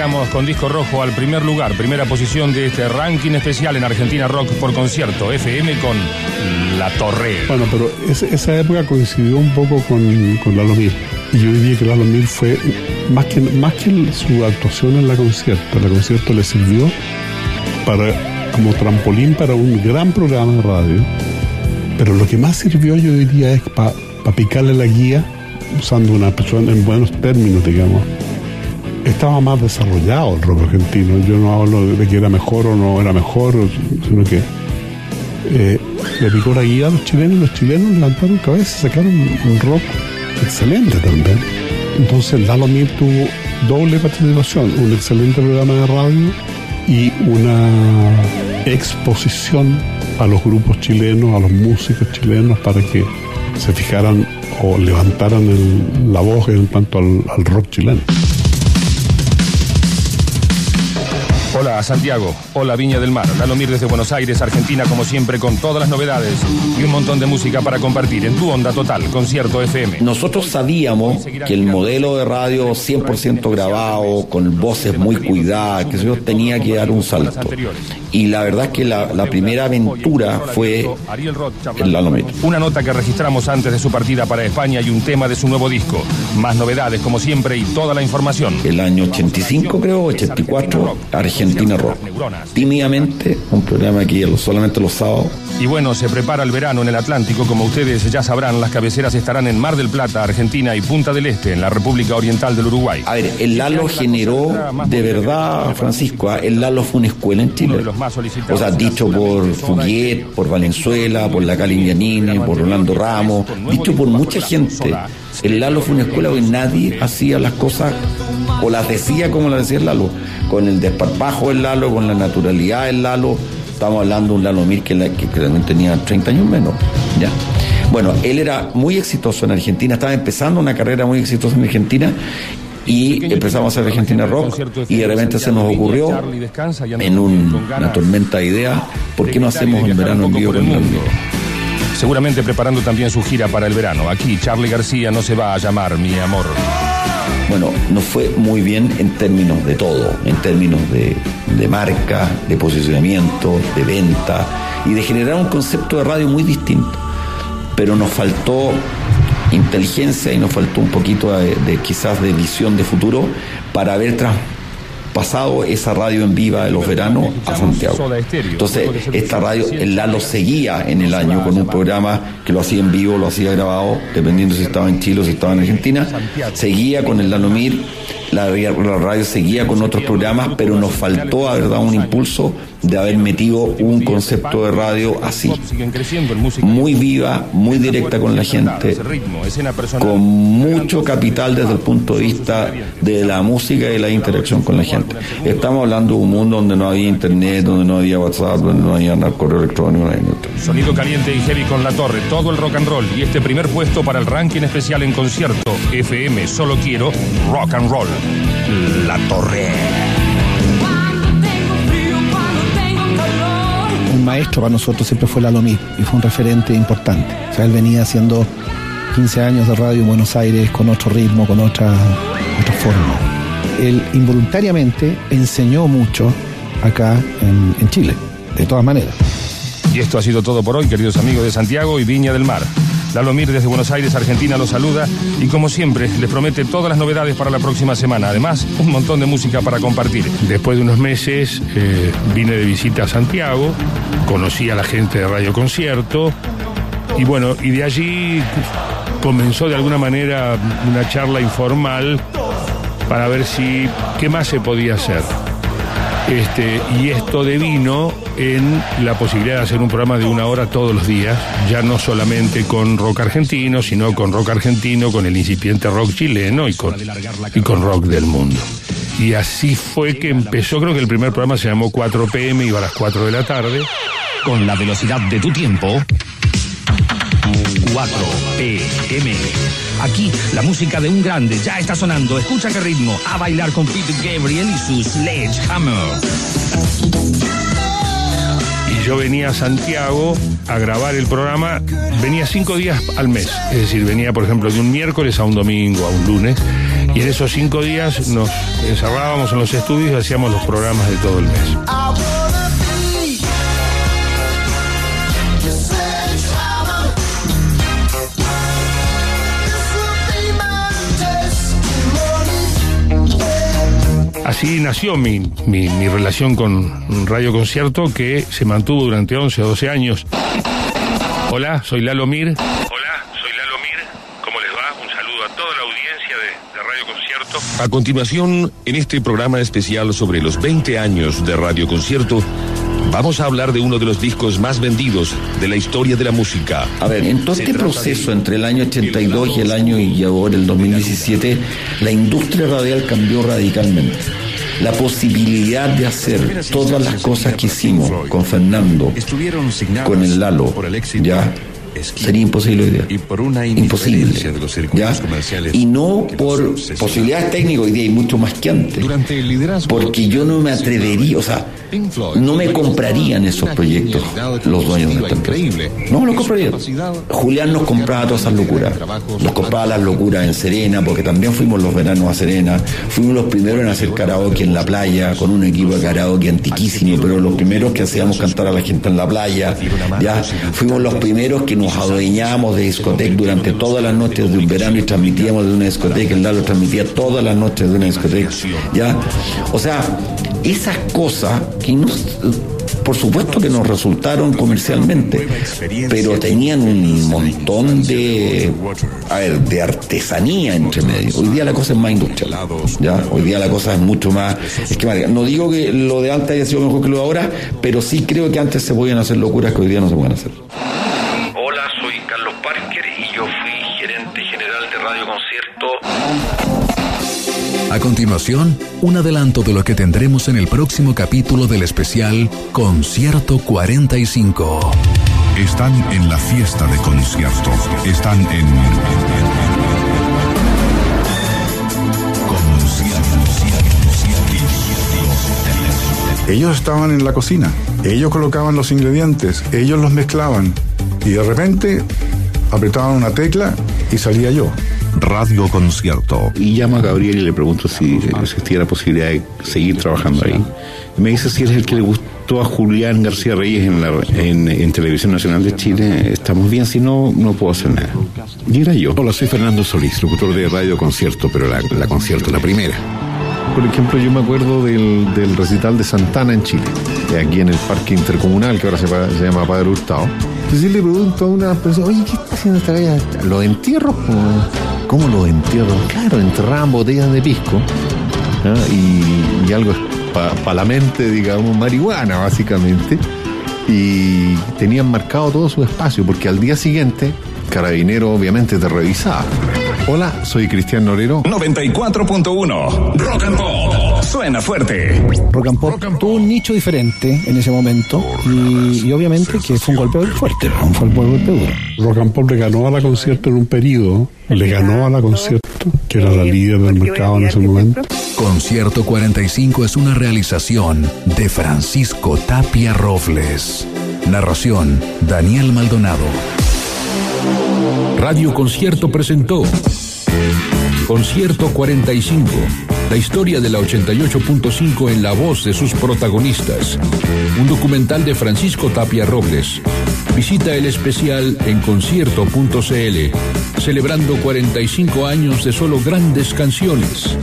Con Disco Rojo al primer lugar, primera posición de este ranking especial en Argentina Rock por concierto, FM con La Torre. Bueno, pero esa, época coincidió un poco con, con Lalo. Y yo diría que Lalo Mir fue, más que, más que su actuación en la concierto, la concierto le sirvió para, como trampolín para un gran programa de radio. Pero lo que más sirvió, yo diría, es para picarle la guía, usando una persona en buenos términos, digamos estaba más desarrollado el rock argentino. Yo no hablo de que era mejor o no era mejor, sino que eh, le picó la guía a los chilenos y los chilenos levantaron cabeza, sacaron un rock excelente también. Entonces Lalo Mir tuvo doble participación, un excelente programa de radio y una exposición a los grupos chilenos, a los músicos chilenos para que se fijaran o levantaran la voz en cuanto al rock chileno. Hola Santiago, hola Viña del Mar, Lalo Mir desde Buenos Aires, Argentina, como siempre, con todas las novedades y un montón de música para compartir en tu onda total, concierto FM. Nosotros sabíamos que el modelo de radio 100% grabado, con voces muy cuidadas, que yo tenía que dar un salto. Y la verdad es que la, la primera aventura fue el Lalo Mir. Una nota que registramos antes de su partida para España y un tema de su nuevo disco. Más novedades, como siempre, y toda la información. El año 85, creo, 84, Argentina Rock. Tímidamente, un programa aquí solamente los sábados. Y bueno, se prepara el verano en el Atlántico. Como ustedes ya sabrán, las cabeceras estarán en Mar del Plata, Argentina y Punta del Este, en la República Oriental del Uruguay. A ver, el Lalo generó, de verdad, Francisco, ¿ah? el Lalo fue una escuela en Chile. O sea, dicho por Fuguet, por Valenzuela, por la Cali Indianini, por Rolando Ramos, dicho por mucha gente. El Lalo fue una escuela donde nadie hacía las cosas o las decía como las decía el Lalo, con el desparpajo del Lalo, con la naturalidad del Lalo. Estamos hablando de un Lalo Mir que, que, también tenía 30 años menos. ¿ya? Bueno, él era muy exitoso en Argentina, estaba empezando una carrera muy exitosa en Argentina y empezamos a hacer Argentina Rock y de repente se nos ocurrió en una tormenta de ideas, ¿por qué no hacemos un verano en vivo con el mundo? Seguramente preparando también su gira para el verano. Aquí Charlie García no se va a llamar mi amor. Bueno, nos fue muy bien en términos de todo, en términos de, de marca, de posicionamiento, de venta y de generar un concepto de radio muy distinto. Pero nos faltó inteligencia y nos faltó un poquito de, quizás de visión de futuro para haber pasado esa radio en viva de los veranos a Santiago. Entonces, esta radio, el Lalo seguía en el año con un programa que lo hacía en vivo, lo hacía grabado, dependiendo si estaba en Chile o si estaba en Argentina. Seguía con el Lalo Mir, la, radio seguía con otros programas, pero nos faltó, a verdad, un impulso de haber metido un concepto de radio así. Muy viva, muy directa con la gente, con mucho capital desde el punto de vista de la música y la interacción con la gente. Estamos hablando de un mundo donde no había internet, donde no había WhatsApp, donde no había correo electrónico. Sonido caliente y heavy con la torre, todo el rock and roll y este primer puesto para el ranking especial en concierto FM Solo Quiero Rock and Roll. La torre. un maestro para nosotros siempre fue Lalomir y fue un referente importante. O sea, él venía haciendo 15 años de radio en Buenos Aires con otro ritmo, con otra, otra forma. Él involuntariamente enseñó mucho acá en, en Chile, de todas maneras. Y esto ha sido todo por hoy, queridos amigos de Santiago y Viña del Mar. Lalo Mir desde Buenos Aires, Argentina, los saluda y como siempre les promete todas las novedades para la próxima semana. Además, un montón de música para compartir. Después de unos meses eh, vine de visita a Santiago, conocí a la gente de Radio Concierto y bueno, y de allí comenzó de alguna manera una charla informal para ver si qué más se podía hacer. Este, y esto devino en la posibilidad de hacer un programa de una hora todos los días, ya no solamente con rock argentino, sino con rock argentino, con el incipiente rock chileno y con, y con rock del mundo. Y así fue que empezó, creo que el primer programa se llamó 4 pm, iba a las 4 de la tarde. Con la velocidad de tu tiempo. 4 PM. Aquí la música de un grande ya está sonando. Escucha qué ritmo. A bailar con Peter Gabriel y su Sledgehammer. Yo venía a Santiago a grabar el programa, venía cinco días al mes. Es decir, venía, por ejemplo, de un miércoles a un domingo, a un lunes. Y en esos cinco días nos encerrábamos en los estudios y hacíamos los programas de todo el mes. Así nació mi, mi, mi, relación con Radio Concierto que se mantuvo durante 11 o 12 años. Hola, soy Lalo Mir. Hola, soy Lalo Mir. ¿Cómo les va? Un saludo a toda la audiencia de, de Radio Concierto. A continuación, en este programa especial sobre los 20 años de Radio Concierto, Vamos a hablar de uno de los discos más vendidos de la historia de la música. A ver, en todo este proceso entre el año 82 y el año y ahora el 2017, la industria radial cambió radicalmente. La posibilidad de hacer todas las cosas que hicimos con Fernando, con el Lalo, ya sería imposible hoy día. Y por una imposible. De los circuitos ¿ya? comerciales. Y no por posibilidades técnicas, hoy día hay mucho más que antes. Durante el liderazgo. Porque yo no me atrevería, o sea, no me comprarían esos proyectos los dueños de esta empresa. No me los comprarían. Julián nos compraba todas esas locuras. Nos compraba las locuras en Serena, porque también fuimos los veranos a Serena. Fuimos los primeros en hacer karaoke en la playa, con un equipo de karaoke antiquísimo, pero los primeros que hacíamos cantar a la gente en la playa. Ya fuimos los primeros que nos adueñábamos de discoteca durante todas las noches de un verano y transmitíamos de una discoteca. El Lalo transmitía todas las noches de una discoteca. Ya, o sea, esas cosas que no, por supuesto que nos resultaron comercialmente, pero tenían un montón de, de artesanía entre medio. Hoy día la cosa es más industrial, ¿ya? Hoy día la cosa es mucho más esquemática. No digo que lo de antes haya sido mejor que lo de ahora, pero sí creo que antes se podían hacer locuras que hoy día no se pueden hacer. A continuación, un adelanto de lo que tendremos en el próximo capítulo del especial Concierto 45. Están en la fiesta de concierto. Están en. Ellos estaban en la cocina, ellos colocaban los ingredientes, ellos los mezclaban y de repente apretaban una tecla y salía yo. Radio Concierto. Y llamo a Gabriel y le pregunto si existía la posibilidad de seguir trabajando ahí. Me dice si es el que le gustó a Julián García Reyes en, la, en, en, Televisión Nacional de Chile. Estamos bien, si no, no puedo hacer nada. Y era yo. Hola, soy Fernando Solís, locutor de Radio Concierto, pero la, la concierto, la primera. Por ejemplo, yo me acuerdo del, del recital de Santana en Chile, aquí en el Parque Intercomunal, que ahora se, se llama Padre Hurtado. Entonces yo le pregunto a una persona, oye, ¿qué está haciendo esta galla? ¿Los entierros? ¿Cómo, cómo los entierros? Claro, enterraban botellas de pisco ¿ah? y, y algo para la mente, digamos, marihuana, básicamente. Y tenían marcado todo su espacio, porque al día siguiente, Carabinero obviamente te revisaba. Hola, soy Cristian Norero. 94.1 Rock and Pop. Suena fuerte. Rock and Pop tuvo un nicho diferente en ese momento y, y obviamente que fue un golpe fuerte, ¿no? fue un golpe duro. Rock and Pop le ganó a la concierto en un periodo, le ganó a la concierto, que era la líder del mercado en ese momento. Concierto 45 es una realización de Francisco Tapia Robles. Narración, Daniel Maldonado. Radio Concierto presentó Concierto 45, la historia de la 88.5 en la voz de sus protagonistas. Un documental de Francisco Tapia Robles. Visita el especial en concierto.cl, celebrando 45 años de solo grandes canciones.